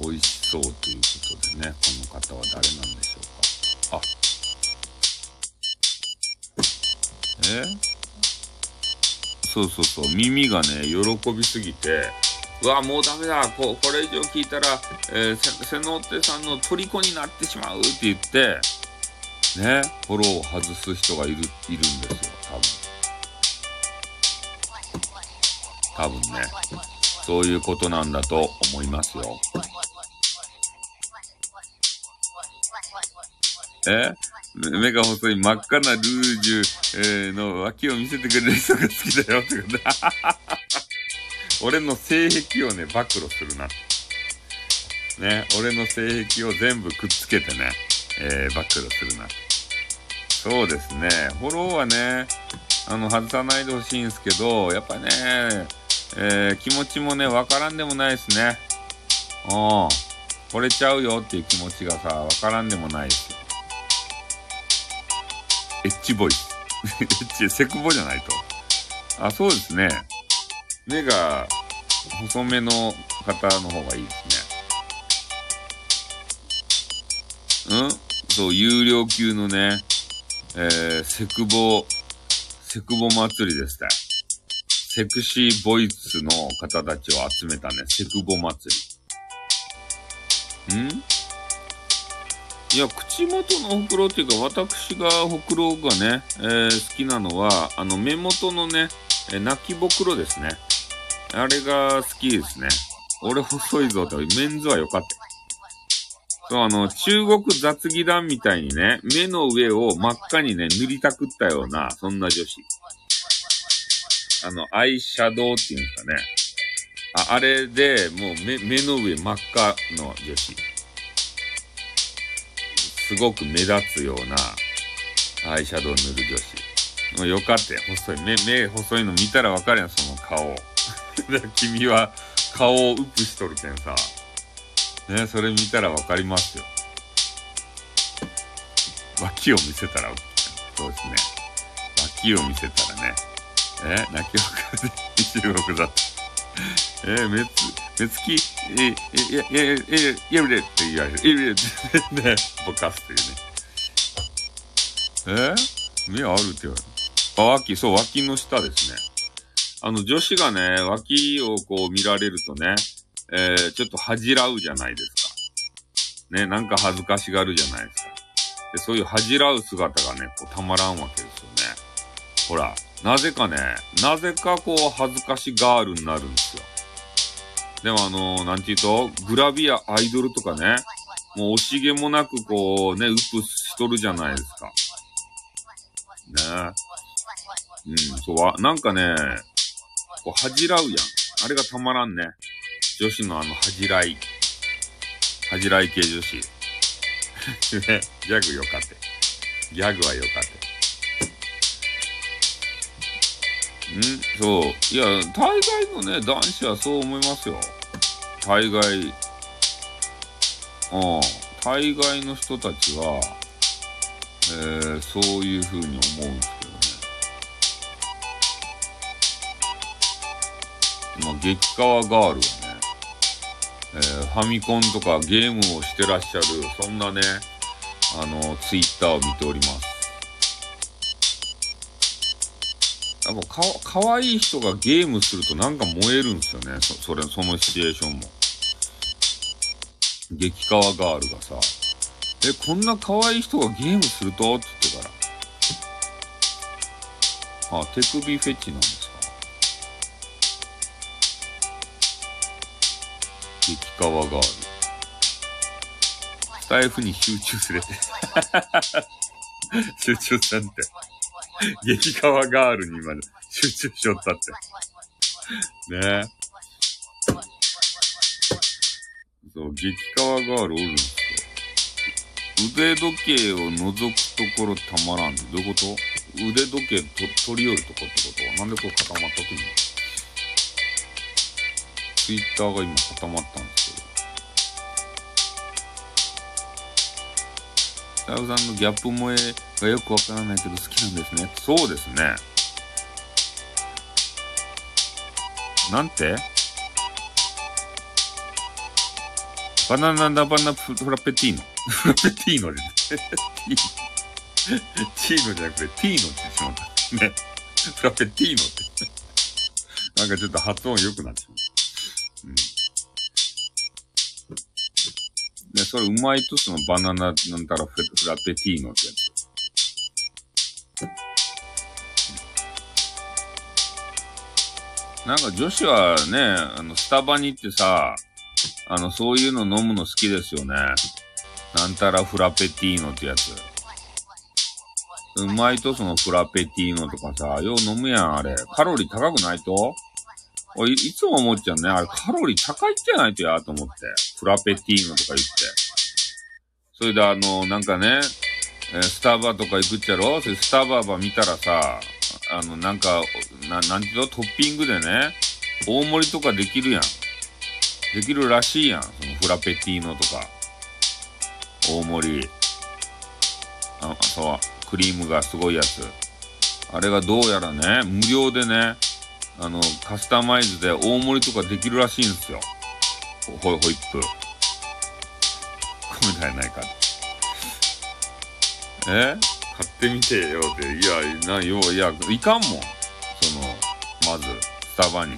ー、美味しそうということでね、この方は誰なんでしょうか？あ。えそうそうそう、耳がね、喜びすぎて、うわ、もうダメだ、ここれ以上聞いたら、えー、瀬野手さんの虜になってしまうって言って、ね、フォローを外す人がいる、いるんですよ、多分。多分ね。そういうことなんだと思いますよ。え？目が細い真っ赤なルージュ、えー、の脇を見せてくれる人が好きだよってこと俺の性癖をね、暴露するな。ね、俺の性癖を全部くっつけてね、えー、暴露するな。そうですね、フォローはね、あの、外さないでほしいんですけど、やっぱね、えー、気持ちもね、わからんでもないですね。うん。惚れちゃうよっていう気持ちがさ、わからんでもないですよ。エッチボイス。[laughs] エッチ、セクボじゃないと。あ、そうですね。目が細めの方の方がいいですね。うん？そう、有料級のね、えー、セクボ、セクボ祭りですね。セクシーボイスの方たちを集めたね、セクボ祭り。ん？いや、口元のほくろっていうか、私がほくろがね、えー、好きなのは、あの、目元のね、えー、泣きぼくろですね。あれが好きですね。俺細いぞって、メンズは良かった。そう、あの、中国雑技団みたいにね、目の上を真っ赤にね、塗りたくったような、そんな女子。あの、アイシャドウっていうんですかね。あ、あれで、もう目、目の上真っ赤の女子。すごく目立つような、アイシャドウ塗る女子。もうよかったよ。細い。目、目細いの見たらわかるやん、その顔。君は顔をウップしとるけんさ。ね、それ見たらわかりますよ。脇を見せたら、そうですね。脇を見せたらね。え、泣き別れで中国だと。え目つ、目つき、え、え、え、え、え、やめれって言われる。え、れってね、ぼかすというね。え目あるって言われる。あ、脇、そう、脇の下ですね。あの、女子がね、脇をこう見られるとね、えー、ちょっと恥じらうじゃないですか。ね、なんか恥ずかしがるじゃないですか。で、そういう恥じらう姿がね、こうたまらんわけですよね。ほら、なぜかね、なぜかこう恥ずかしガールになるんですよ。でもあのー、なんて言うと、グラビアアイドルとかね、もう惜しげもなくこうね、ウップしとるじゃないですか。ねうん、そうは、なんかね、こう恥じらうやん。あれがたまらんね。女子のあの恥じらい。恥じらい系女子。[laughs] ね、ギャグよかって。ギャグはよかって。ん？そう。いや、大概のね、男子はそう思いますよ。大概。うん。大概の人たちは、えー、そういう風に思うんですまあ、激川ガールはね、えー、ファミコンとかゲームをしてらっしゃる、そんなね、あの、ツイッターを見ております。やっぱか、かわいい人がゲームするとなんか燃えるんですよね。そ、それ、そのシチュエーションも。激川ガールがさ、え、こんな可愛い人がゲームすると？って言ってから。あ、手首フェチなんです激川ガール。スタイフに集中すれて。[laughs] 集中せんって。激川ガールにまで集中しよったって。ねえ。そう、激川ガールおるんです腕時計を覗くところたまらんってどういうこと？腕時計と取り寄るとこってことなんでこう固まったくんのツイッターが今固まったんですけど。さゆさんのギャップ萌えがよくわからないけど好きなんですね。そうですね。なんて？バナナダバナフラペティーノ。フラペティーノです、ね、チーノじゃなくて、ティーノって言ってしまった。ね。フラペティーノって。なんかちょっと発音良くなってしまった。うん。ね、それうまいとそのバナナなんたらフラペティーノってやつ。なんか女子はね、あの、スタバに行ってさ、あの、そういうの飲むの好きですよね。なんたらフラペティーノってやつ。うまいとそのフラペティーノとかさ、よう飲むやん、あれ。カロリー高くないと？いいつも思っちゃうね。あれカロリー高いじゃないとや、と思って。フラペティーノとか言って。それであの、なんかね、え、スタバーとか行くっちゃろ？それスタババ見たらさ、あの、なんか、な、なんていうの？トッピングでね、大盛りとかできるやん。できるらしいやん。そのフラペティーノとか。大盛り。あ、そう、クリームがすごいやつ。あれがどうやらね、無料でね、あの、カスタマイズで大盛りとかできるらしいんですよ。ホイホイップ。みたいないか。え？買ってみてよって。いや、な、よ、いや、いかんもん。その、まず、スタバに。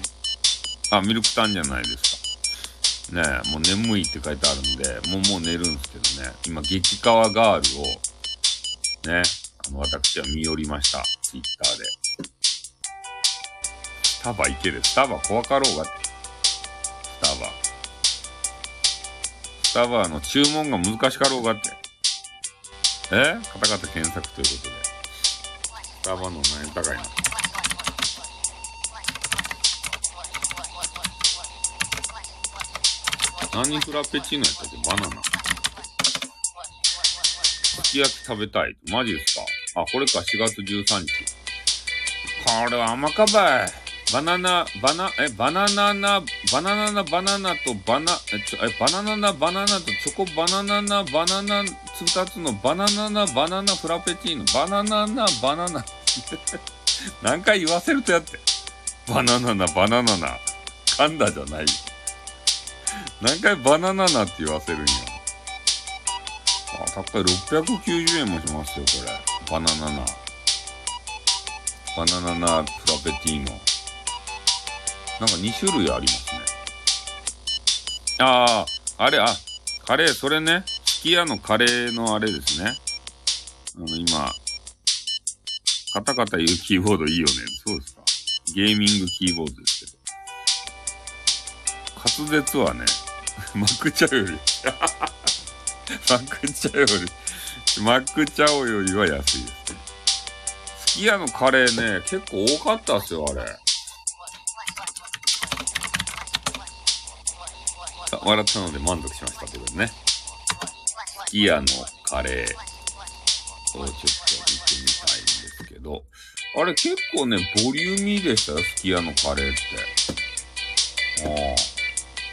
あ、ミルクタンじゃないですか。ねえもう眠いって書いてあるんで、もうもう寝るんですけどね、今、激川ガールを、ね、あの、私は見寄りました。ツイッターで。タバ行ける。スタバ怖かろうが。スタバ。スタバの注文が難しかろうがって。え？カタカタ検索ということで。スタバの何高いな。何フラペチーノやったっけ？バナナ。すき焼き食べたい。マジですか？あ、これか、4月13日。これは甘かばい。バナナ、バナ、え、バナナナ、バナナナ、バナナとバナ、え、ちょ、え、バナナナ、バナナとチョコバナナナ、バナナ、二つのバナナナ、バナナフラペチーノ、バナナナ、バナナ。[laughs] 何回言わせるとやって。バナナナ、バナナナ。噛んだじゃない。何回バナナナって言わせるんや。あ、高い690円もしますよ、これ。バナナナ。バナナナフラペティーノ。なんか2種類ありますね。ああ、あれ、あ、カレー、それね。すき家のカレーのあれですね。あの、今、カタカタ言うキーボードいいよね。そうですか。ゲーミングキーボードですけど。滑舌はね、マクチャよりマクチャより、マクチャオよりは安いですね。すき家のカレーね、結構多かったっすよ、あれ。笑ったので満足しましたけどね。すき家のカレーをちょっと見てみたいんですけど、あれ結構ね、ボリューミーでしたよ、すき家のカレーって。ああ。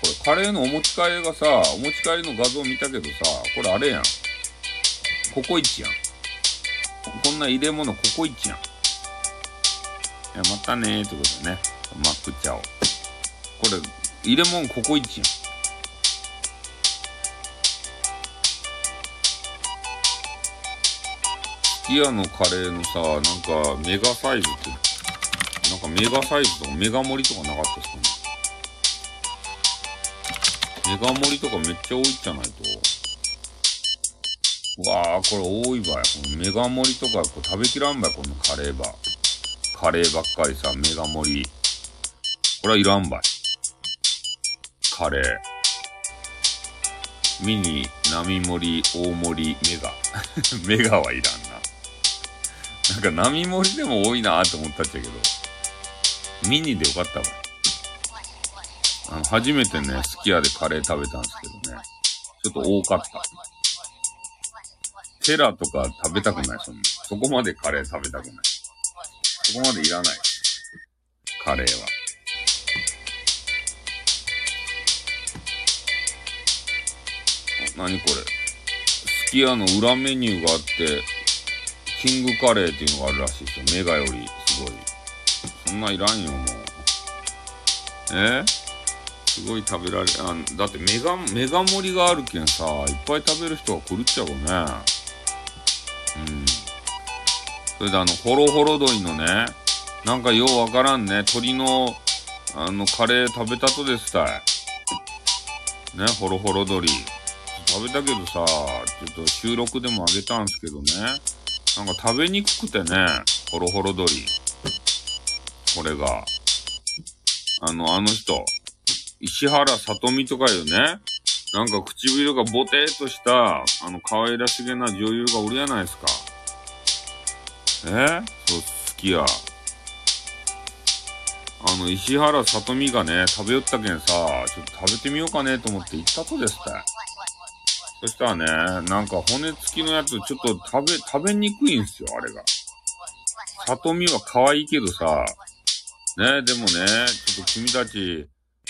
これカレーのお持ち帰りがさ、お持ち帰りの画像見たけどさ、これあれやん。ココイチやん。こんな入れ物ココイチやん。いや、またねーってことでね。マックチャオ。これ、入れ物ココイチやん。すき家のカレーのさ、なんかメガサイズって、なんかメガサイズとかメガ盛りとかなかったっすかね？メガ盛りとかめっちゃ多いじゃないと。うわあ、これ多いばい。このメガ盛りとかこう食べきらんばい、このカレーば。カレーばっかりさ、メガ盛り。これはいらんばい。カレー。ミニ、並盛り、大盛り、メガ。[laughs] メガはいらんな。なんか並盛りでも多いなって思ったっちゃけど。ミニでよかったわ。あの、初めてね、すき家でカレー食べたんですけどね。ちょっと多かった。テラとか食べたくない、そんな。そこまでカレー食べたくない。そこまでいらない。カレーは。何これ。すき家の裏メニューがあって、キングカレーっていうのがあるらしいですよ。メガよりすごい。そんないらんよ、もう。えすごい食べられ、あだってメガ、メガ盛りがあるけんさ、いっぱい食べる人が来るっちゃうね。うん。それであの、ホロホロ鳥のね、なんかようわからんね、鶏の、あの、カレー食べたとですたい。ね、ホロホロ鳥。食べたけどさ、ちょっと収録でもあげたんすけどね。なんか食べにくくてね、ホロホロ鳥。これが。あの、あの人。石原さとみとかいうね。なんか唇がボテーとした、あの、可愛らしげな女優がおるやないですか。え？そう、好きや。あの、石原さとみがね、食べよったけんさ、ちょっと食べてみようかねと思って行ったとですって。そしたらね、なんか骨付きのやつちょっと食べ、食べにくいんすよ、あれが。さとみは可愛いけどさ、ね、でもね、ちょっと君たち、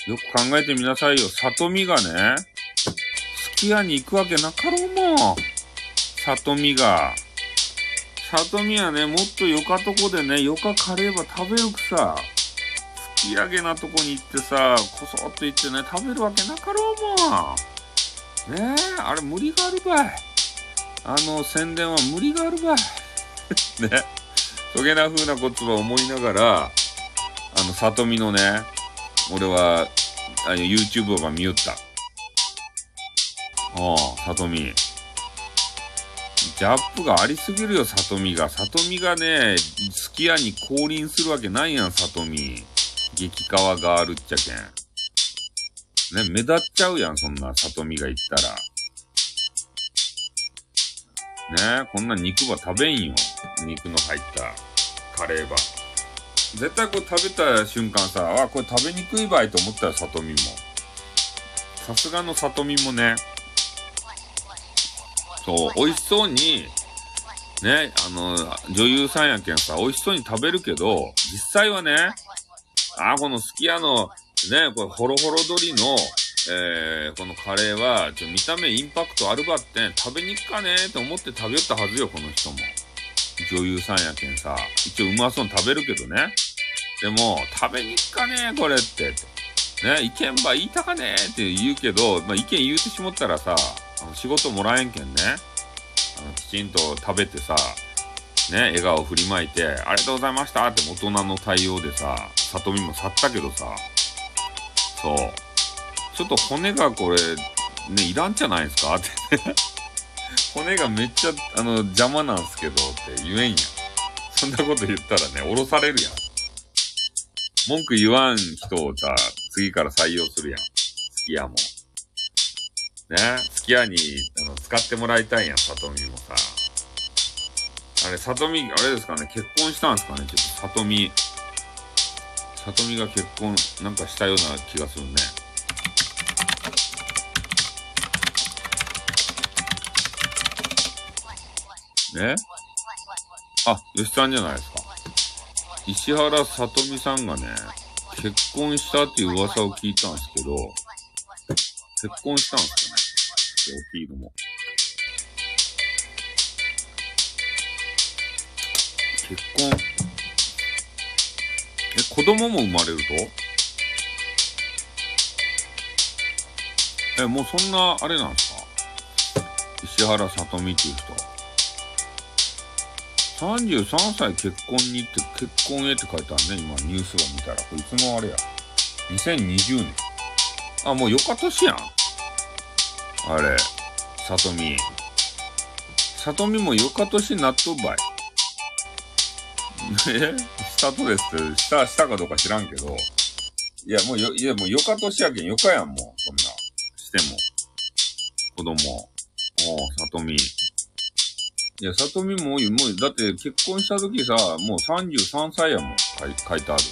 よく考えてみなさいよ。さとみがね、すき家に行くわけなかろうもん。さとみが。さとみはね、もっとよかとこでね、よかカレーば食べるくさ。すき焼けなとこに行ってさ、こそっと行ってね、食べるわけなかろうもん。ねえ、あれ無理があるばい。あの宣伝は無理があるばい。[laughs] ね。そげな風なことは思いながら、あの、さとみのね、俺は、あの、YouTube ば見よった。ああ、さとみ。ギャップがありすぎるよ、さとみが。さとみがね、すき家に降臨するわけないやん、さとみ。激川ガールっちゃけん。ね、目立っちゃうやん、そんな、さとみが言ったら。ねこんな肉ば食べんよ。肉の入ったカレーば。絶対これ食べた瞬間さ、あ、これ食べにくい場合と思ったよ、さとみも。さすがのさとみもね、そう、美味しそうに、ね、あの、女優さんやけんさ、美味しそうに食べるけど、実際はね、あ、このすき家の、ね、これ、ホロホロ鶏の、えー、このカレーは、ちょ、見た目インパクトあるばってん、食べに行くかねーって思って食べよったはずよ、この人も。女優さんやけんさ、一応うまそうに食べるけどね。でも、食べに行くかねーこれって。ね、意見ば言いたかねーって言うけど、まあ、意見言うてしもったらさ、あの仕事もらえんけんね。あのきちんと食べてさ、ね、笑顔振りまいて、ありがとうございましたって大人の対応でさ、里見も去ったけどさ、そう。ちょっと骨がこれ、ね、いらんじゃないですか？って。骨がめっちゃ、あの、邪魔なんすけどって言えんやん。そんなこと言ったらね、降ろされるやん。文句言わん人をさ、次から採用するやん。すき家も。ね、すき家に、あの、使ってもらいたいやん、さとみもさ。あれ、さとみ、あれですかね、結婚したんすかね、ちょっとさとみ。さとみが結婚なんかしたような気がするね。ね？あ、吉さんじゃないですか。石原さとみさんがね、結婚したっていう噂を聞いたんですけど、結婚したんですかね大きいのも。結婚。え、子供も生まれると？え、もうそんな、あれなんですか？石原さとみっていう人。33歳結婚にって、結婚へって書いてあるね、今ニュースを見たら。これいつのあれや？2020年。あ、もうよか年やん。あれ、さとみ。さとみもよか年になっとばい。え？したとですって、した、したかどうか知らんけど。いや、もうよ、いや、もうよか年やけん、よかやん、もう。そんな。しても。子供。おさとみ。いや、さとみも、もう、だって結婚した時さ、もう33歳やもん。書い書いてある。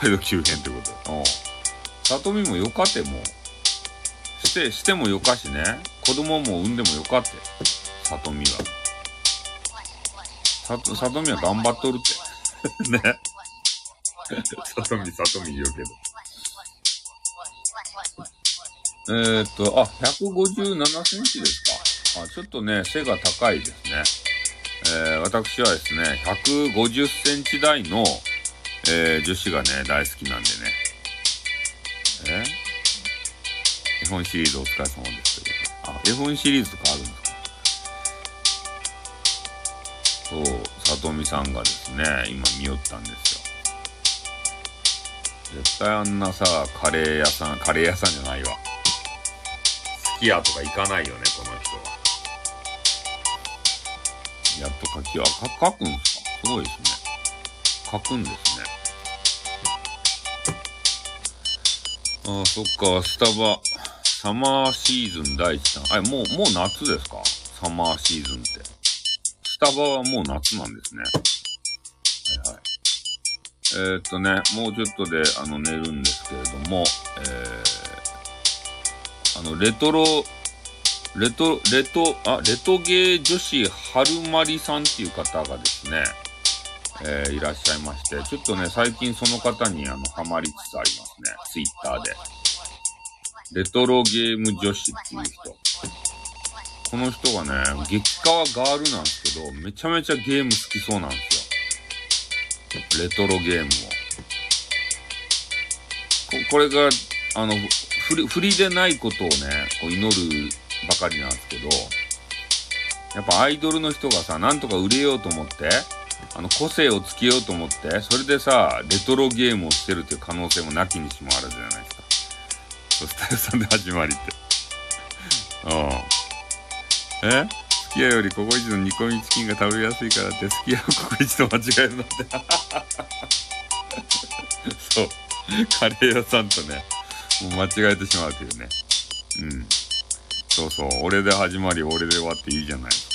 態度急変ってことうん。さとみもよかてもう。して、してもよかしね。子供も産んでもよかって。さとみは。さと、さとみは頑張っとるって。[laughs] ね。さとみ、さとみ言うけど。えー、っと、あ、157センチですか。あ、ちょっとね、背が高いですね。えー、私はですね、150センチ台の、えー、女子がね、大好きなんでね。え絵本シリーズお疲れ様ですけど。あ、絵本シリーズとかあるんですそう、さとみさんがですね、今見よったんですよ。絶対あんなさ、カレー屋さん、カレー屋さんじゃないわ。すき家とか行かないよね、この人は。やっと書き、あ、か、書くんすか？すごいですね。書くんですね。ああ、そっか、スタバ、サマーシーズン第一弾。あ、もう、もう夏ですか？サマーシーズンって。スタバはもう夏なんですね。はいはい。えー、っとね、もうちょっとで、あの、寝るんですけれども、えー、あの、レトロレト、レト、あ、レトゲー女子春まりさんっていう方がですね、えー、いらっしゃいまして、ちょっとね、最近その方にあの、ハマりつつありますね。ツイッターで。レトロゲーム女子っていう人。この人がね、激川ガールなんですけど、めちゃめちゃゲーム好きそうなんですよ。レトロゲームを。ここれが、あの、振り、振りでないことをね、こう祈るばかりなんですけど、やっぱアイドルの人がさ、なんとか売れようと思って、あの、個性をつけようと思って、それでさ、レトロゲームをしてるっていう可能性もなきにしもあらずじゃないですか。そうスタイルさんで始まりって。うん。え？すき家よりココイチの煮込みチキンが食べやすいからって、すき家をココイチと間違えるのって。[laughs] そう。カレー屋さんとね、もう間違えてしまうというね。うん。そうそう。俺で始まり、俺で終わっていいじゃないです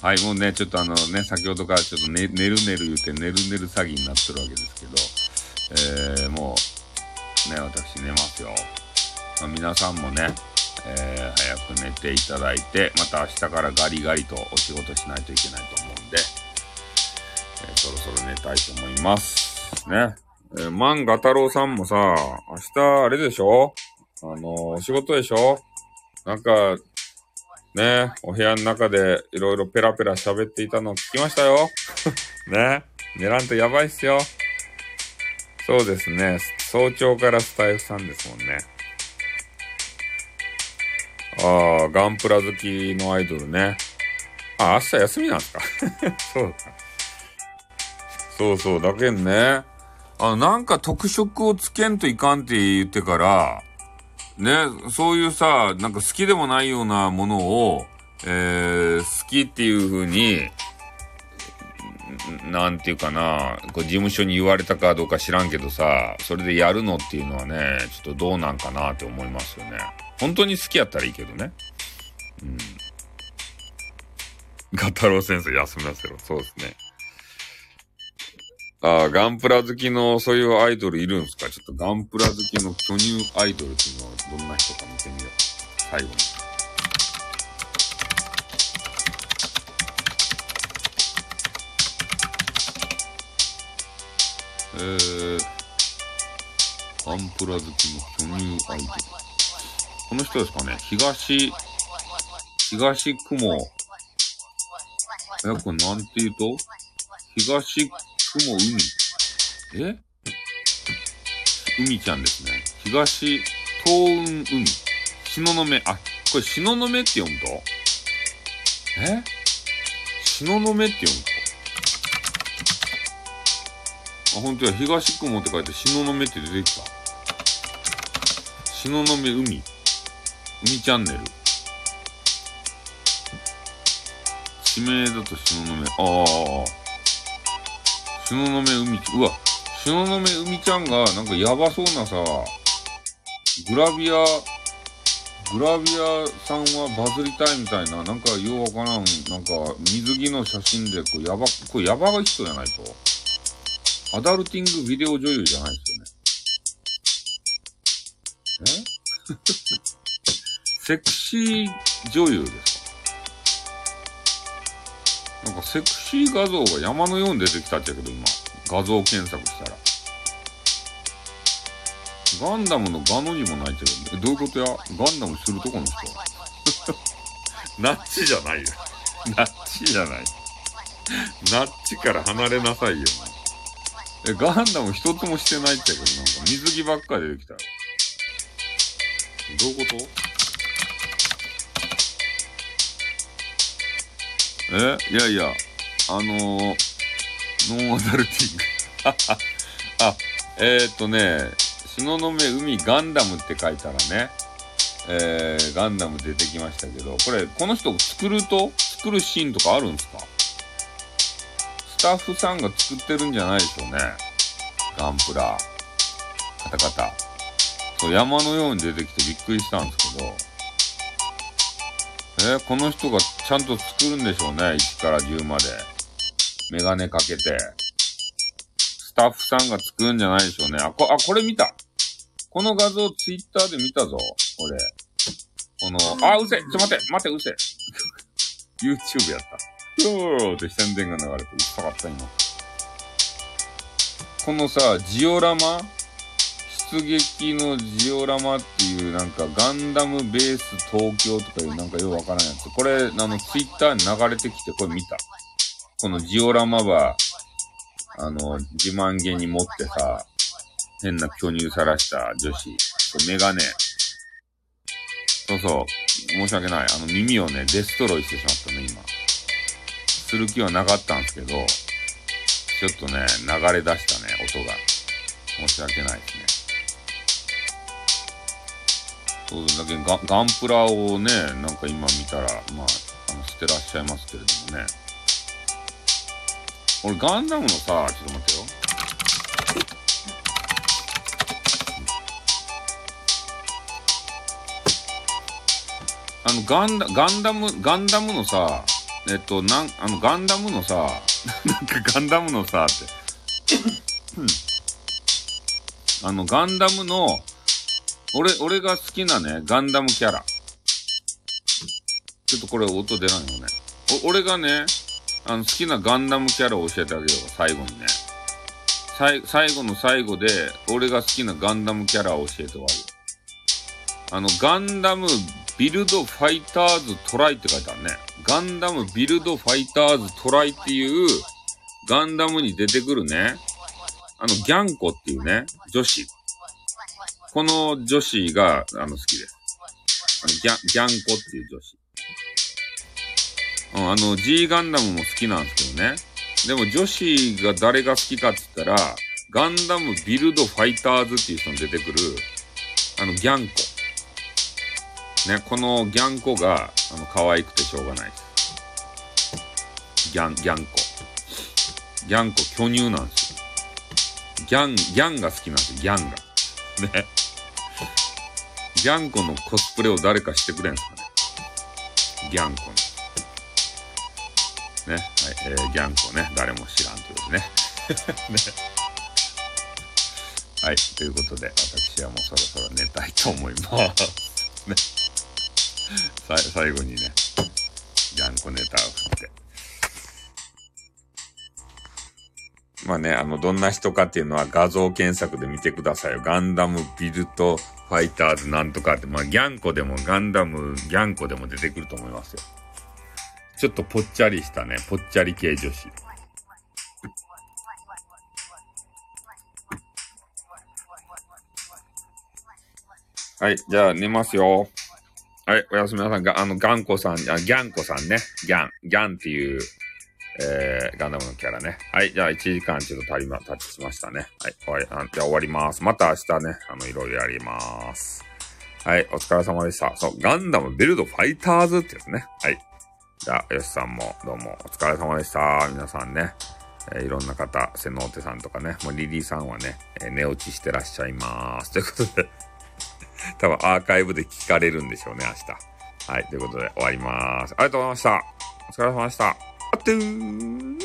か。はい、もうね、ちょっとあのね、先ほどからちょっと寝寝る寝る言うて、寝る寝る詐欺になってるわけですけど、えー、もう、ね、私寝ますよ。まあ、皆さんもね、えー、早く寝ていただいて、また明日からガリガリとお仕事しないといけないと思うんで、えー、そろそろ寝たいと思います。ね。えー、万画太郎さんもさ、明日あれでしょ？あのー、お仕事でしょ？なんか、ね、お部屋の中でいろいろペラペラ喋っていたの聞きましたよ。[laughs] ね、寝らんとやばいっすよ。そうですね、早朝からスタイフさんですもんね。ああ、ガンプラ好きのアイドルね。あ、明日休みなんですか？[laughs] そうか。そうそう、だけんね。あの、なんか特色をつけんといかんって言ってから、ね、そういうさ、なんか好きでもないようなものを、えー、好きっていう風に、なんていうかな、こう事務所に言われたかどうか知らんけどさ、それでやるのっていうのはね、ちょっとどうなんかなって思いますよね。本当に好きやったらいいけどね。うん。ガタロウ先生休みませろ。そうですね。ああ、ガンプラ好きのそういうアイドルいるんすか？ちょっとガンプラ好きの巨乳アイドルっていうのはどんな人か見てみよう。最後に。えー、アンプラ好きの巨乳アイドル。この人ですかね東、東雲。え、これなんて言うと？東雲海。え？海ちゃんですね。東、東雲海。東雲、あ、これ東雲って読むと？え？東雲って読むと？あ、本当や、東雲って書いて東雲って出てきた。東雲海。海チャンネル。地名だと東雲。ああ。東雲海、うわ、東雲海ちゃんがなんかやばそうなさ、グラビア、グラビアさんはバズりたいみたいな、なんかようわからん、なんか水着の写真で、これやば、これやばい人じゃないと。アダルティングビデオ女優じゃないですよね。え？セクシー女優ですか？なんかセクシー画像が山のように出てきたっちゃけど、今。画像検索したら。ガンダムのガの字もないけど、どういうことや？ガンダムするとこの人 [laughs] ナッチじゃないよ。ナッチじゃない。ナッチから離れなさいよ。え、ガンダム一つもしてないってけど、なんか水着ばっかり出てきたよ。どういうこと？え？いやいや、あのー、ノンアダルティング。[laughs] あ、えー、っとね、東雲海ガンダムって書いたらね、えー、ガンダム出てきましたけど、これ、この人作ると、作るシーンとかあるんですか？スタッフさんが作ってるんじゃないでしょうね。ガンプラ。カタカタ。そう、山のように出てきてびっくりしたんですけど、えー、この人がちゃんと作るんでしょうね。1から10まで。メガネかけて。スタッフさんが作るんじゃないでしょうね。あ、こ、あ、これ見た。この画像ツイッターで見たぞ。これ。この、あ、うせちょ、待て、待て、うせ [laughs] YouTube やった。よーって宣伝が流れて、うっさかった、今。このさ、ジオラマ出撃のジオラマっていうなんかガンダムベース東京とかいうなんかようわからんやつ。これ、あの、ツイッターに流れてきて、これ見た。このジオラマは、あの、自慢げに持ってさ、変な巨乳さらした女子。メガネ。そうそう。申し訳ない。あの耳をね、デストロイしてしまったね、今。する気はなかったんですけど、ちょっとね、流れ出したね、音が。申し訳ないですね。そうだけガガンプラをね、なんか今見たら、まあ、あの、捨てらっしゃいますけれどもね。俺ガンダムのさ、ちょっと待ってよ。あの、ガンダ、ガンダム、ガンダムのさ、えっと、なん、あの、ガンダムのさ、[laughs] なんかガンダムのさ、って。あの、ガンダムの、俺、俺が好きなね、ガンダムキャラ。ちょっとこれ音出ないよね。お、俺がね、あの、好きなガンダムキャラを教えてあげよう最後にね。最、最後の最後で、俺が好きなガンダムキャラを教えて終わる。あの、ガンダムビルドファイターズトライって書いてあるね。ガンダムビルドファイターズトライっていうガンダムに出てくるね。あの、ギャンコっていうね、女子。この女子が、あの、好きです。あの、ギャン、ギャンコっていう女子。うん、あの、G ガンダムも好きなんですけどね。でも女子が誰が好きかって言ったら、ガンダムビルドファイターズっていう人に出てくる、あの、ギャンコ。ね、このギャンコが、あの、可愛くてしょうがないです。ギャン、ギャンコ。ギャンコ巨乳なんですよ。ギャン、ギャンが好きなんですよ、ギャンが。ね。ギャンコのコスプレを誰かしてくれんすかね。ギャンコの。ね。はい、えー、ギャンコね、誰も知らんということでね。[laughs] ね。はい、ということで、私はもうそろそろ寝たいと思います。ね。[laughs] 最後にね、ギャンコネタを振って。まあね、あの、どんな人かっていうのは画像検索で見てくださいよ。ガンダムビルトファイターズなんとかって、まあギャンコでもガンダムギャンコでも出てくると思いますよ。ちょっとぽっちゃりしたね、ぽっちゃり系女子。はい、じゃあ寝ますよ。はい、おやすみなさい。あの、ガンコさん、あ、ギャンコさんね。ギャン、ギャンっていう、えー、ガンダムのキャラね。はい、じゃあ1時間ちょっと足りま、経ちましたね。はい、終わり、あじゃあ終わります。また明日ね、あの、いろいろやります。はい、お疲れ様でした。そう、ガンダムベルドファイターズってやつね。はい。じゃあ、よしさんもどうもお疲れ様でした。皆さんね。えー、いろんな方、瀬能手さんとかね、もうリリーさんはね、えー、寝落ちしてらっしゃいます。ということで [laughs] 多分アーカイブで聞かれるんでしょうね、明日。はい、ということで終わります。ありがとうございました。お疲れ様でした。Doo.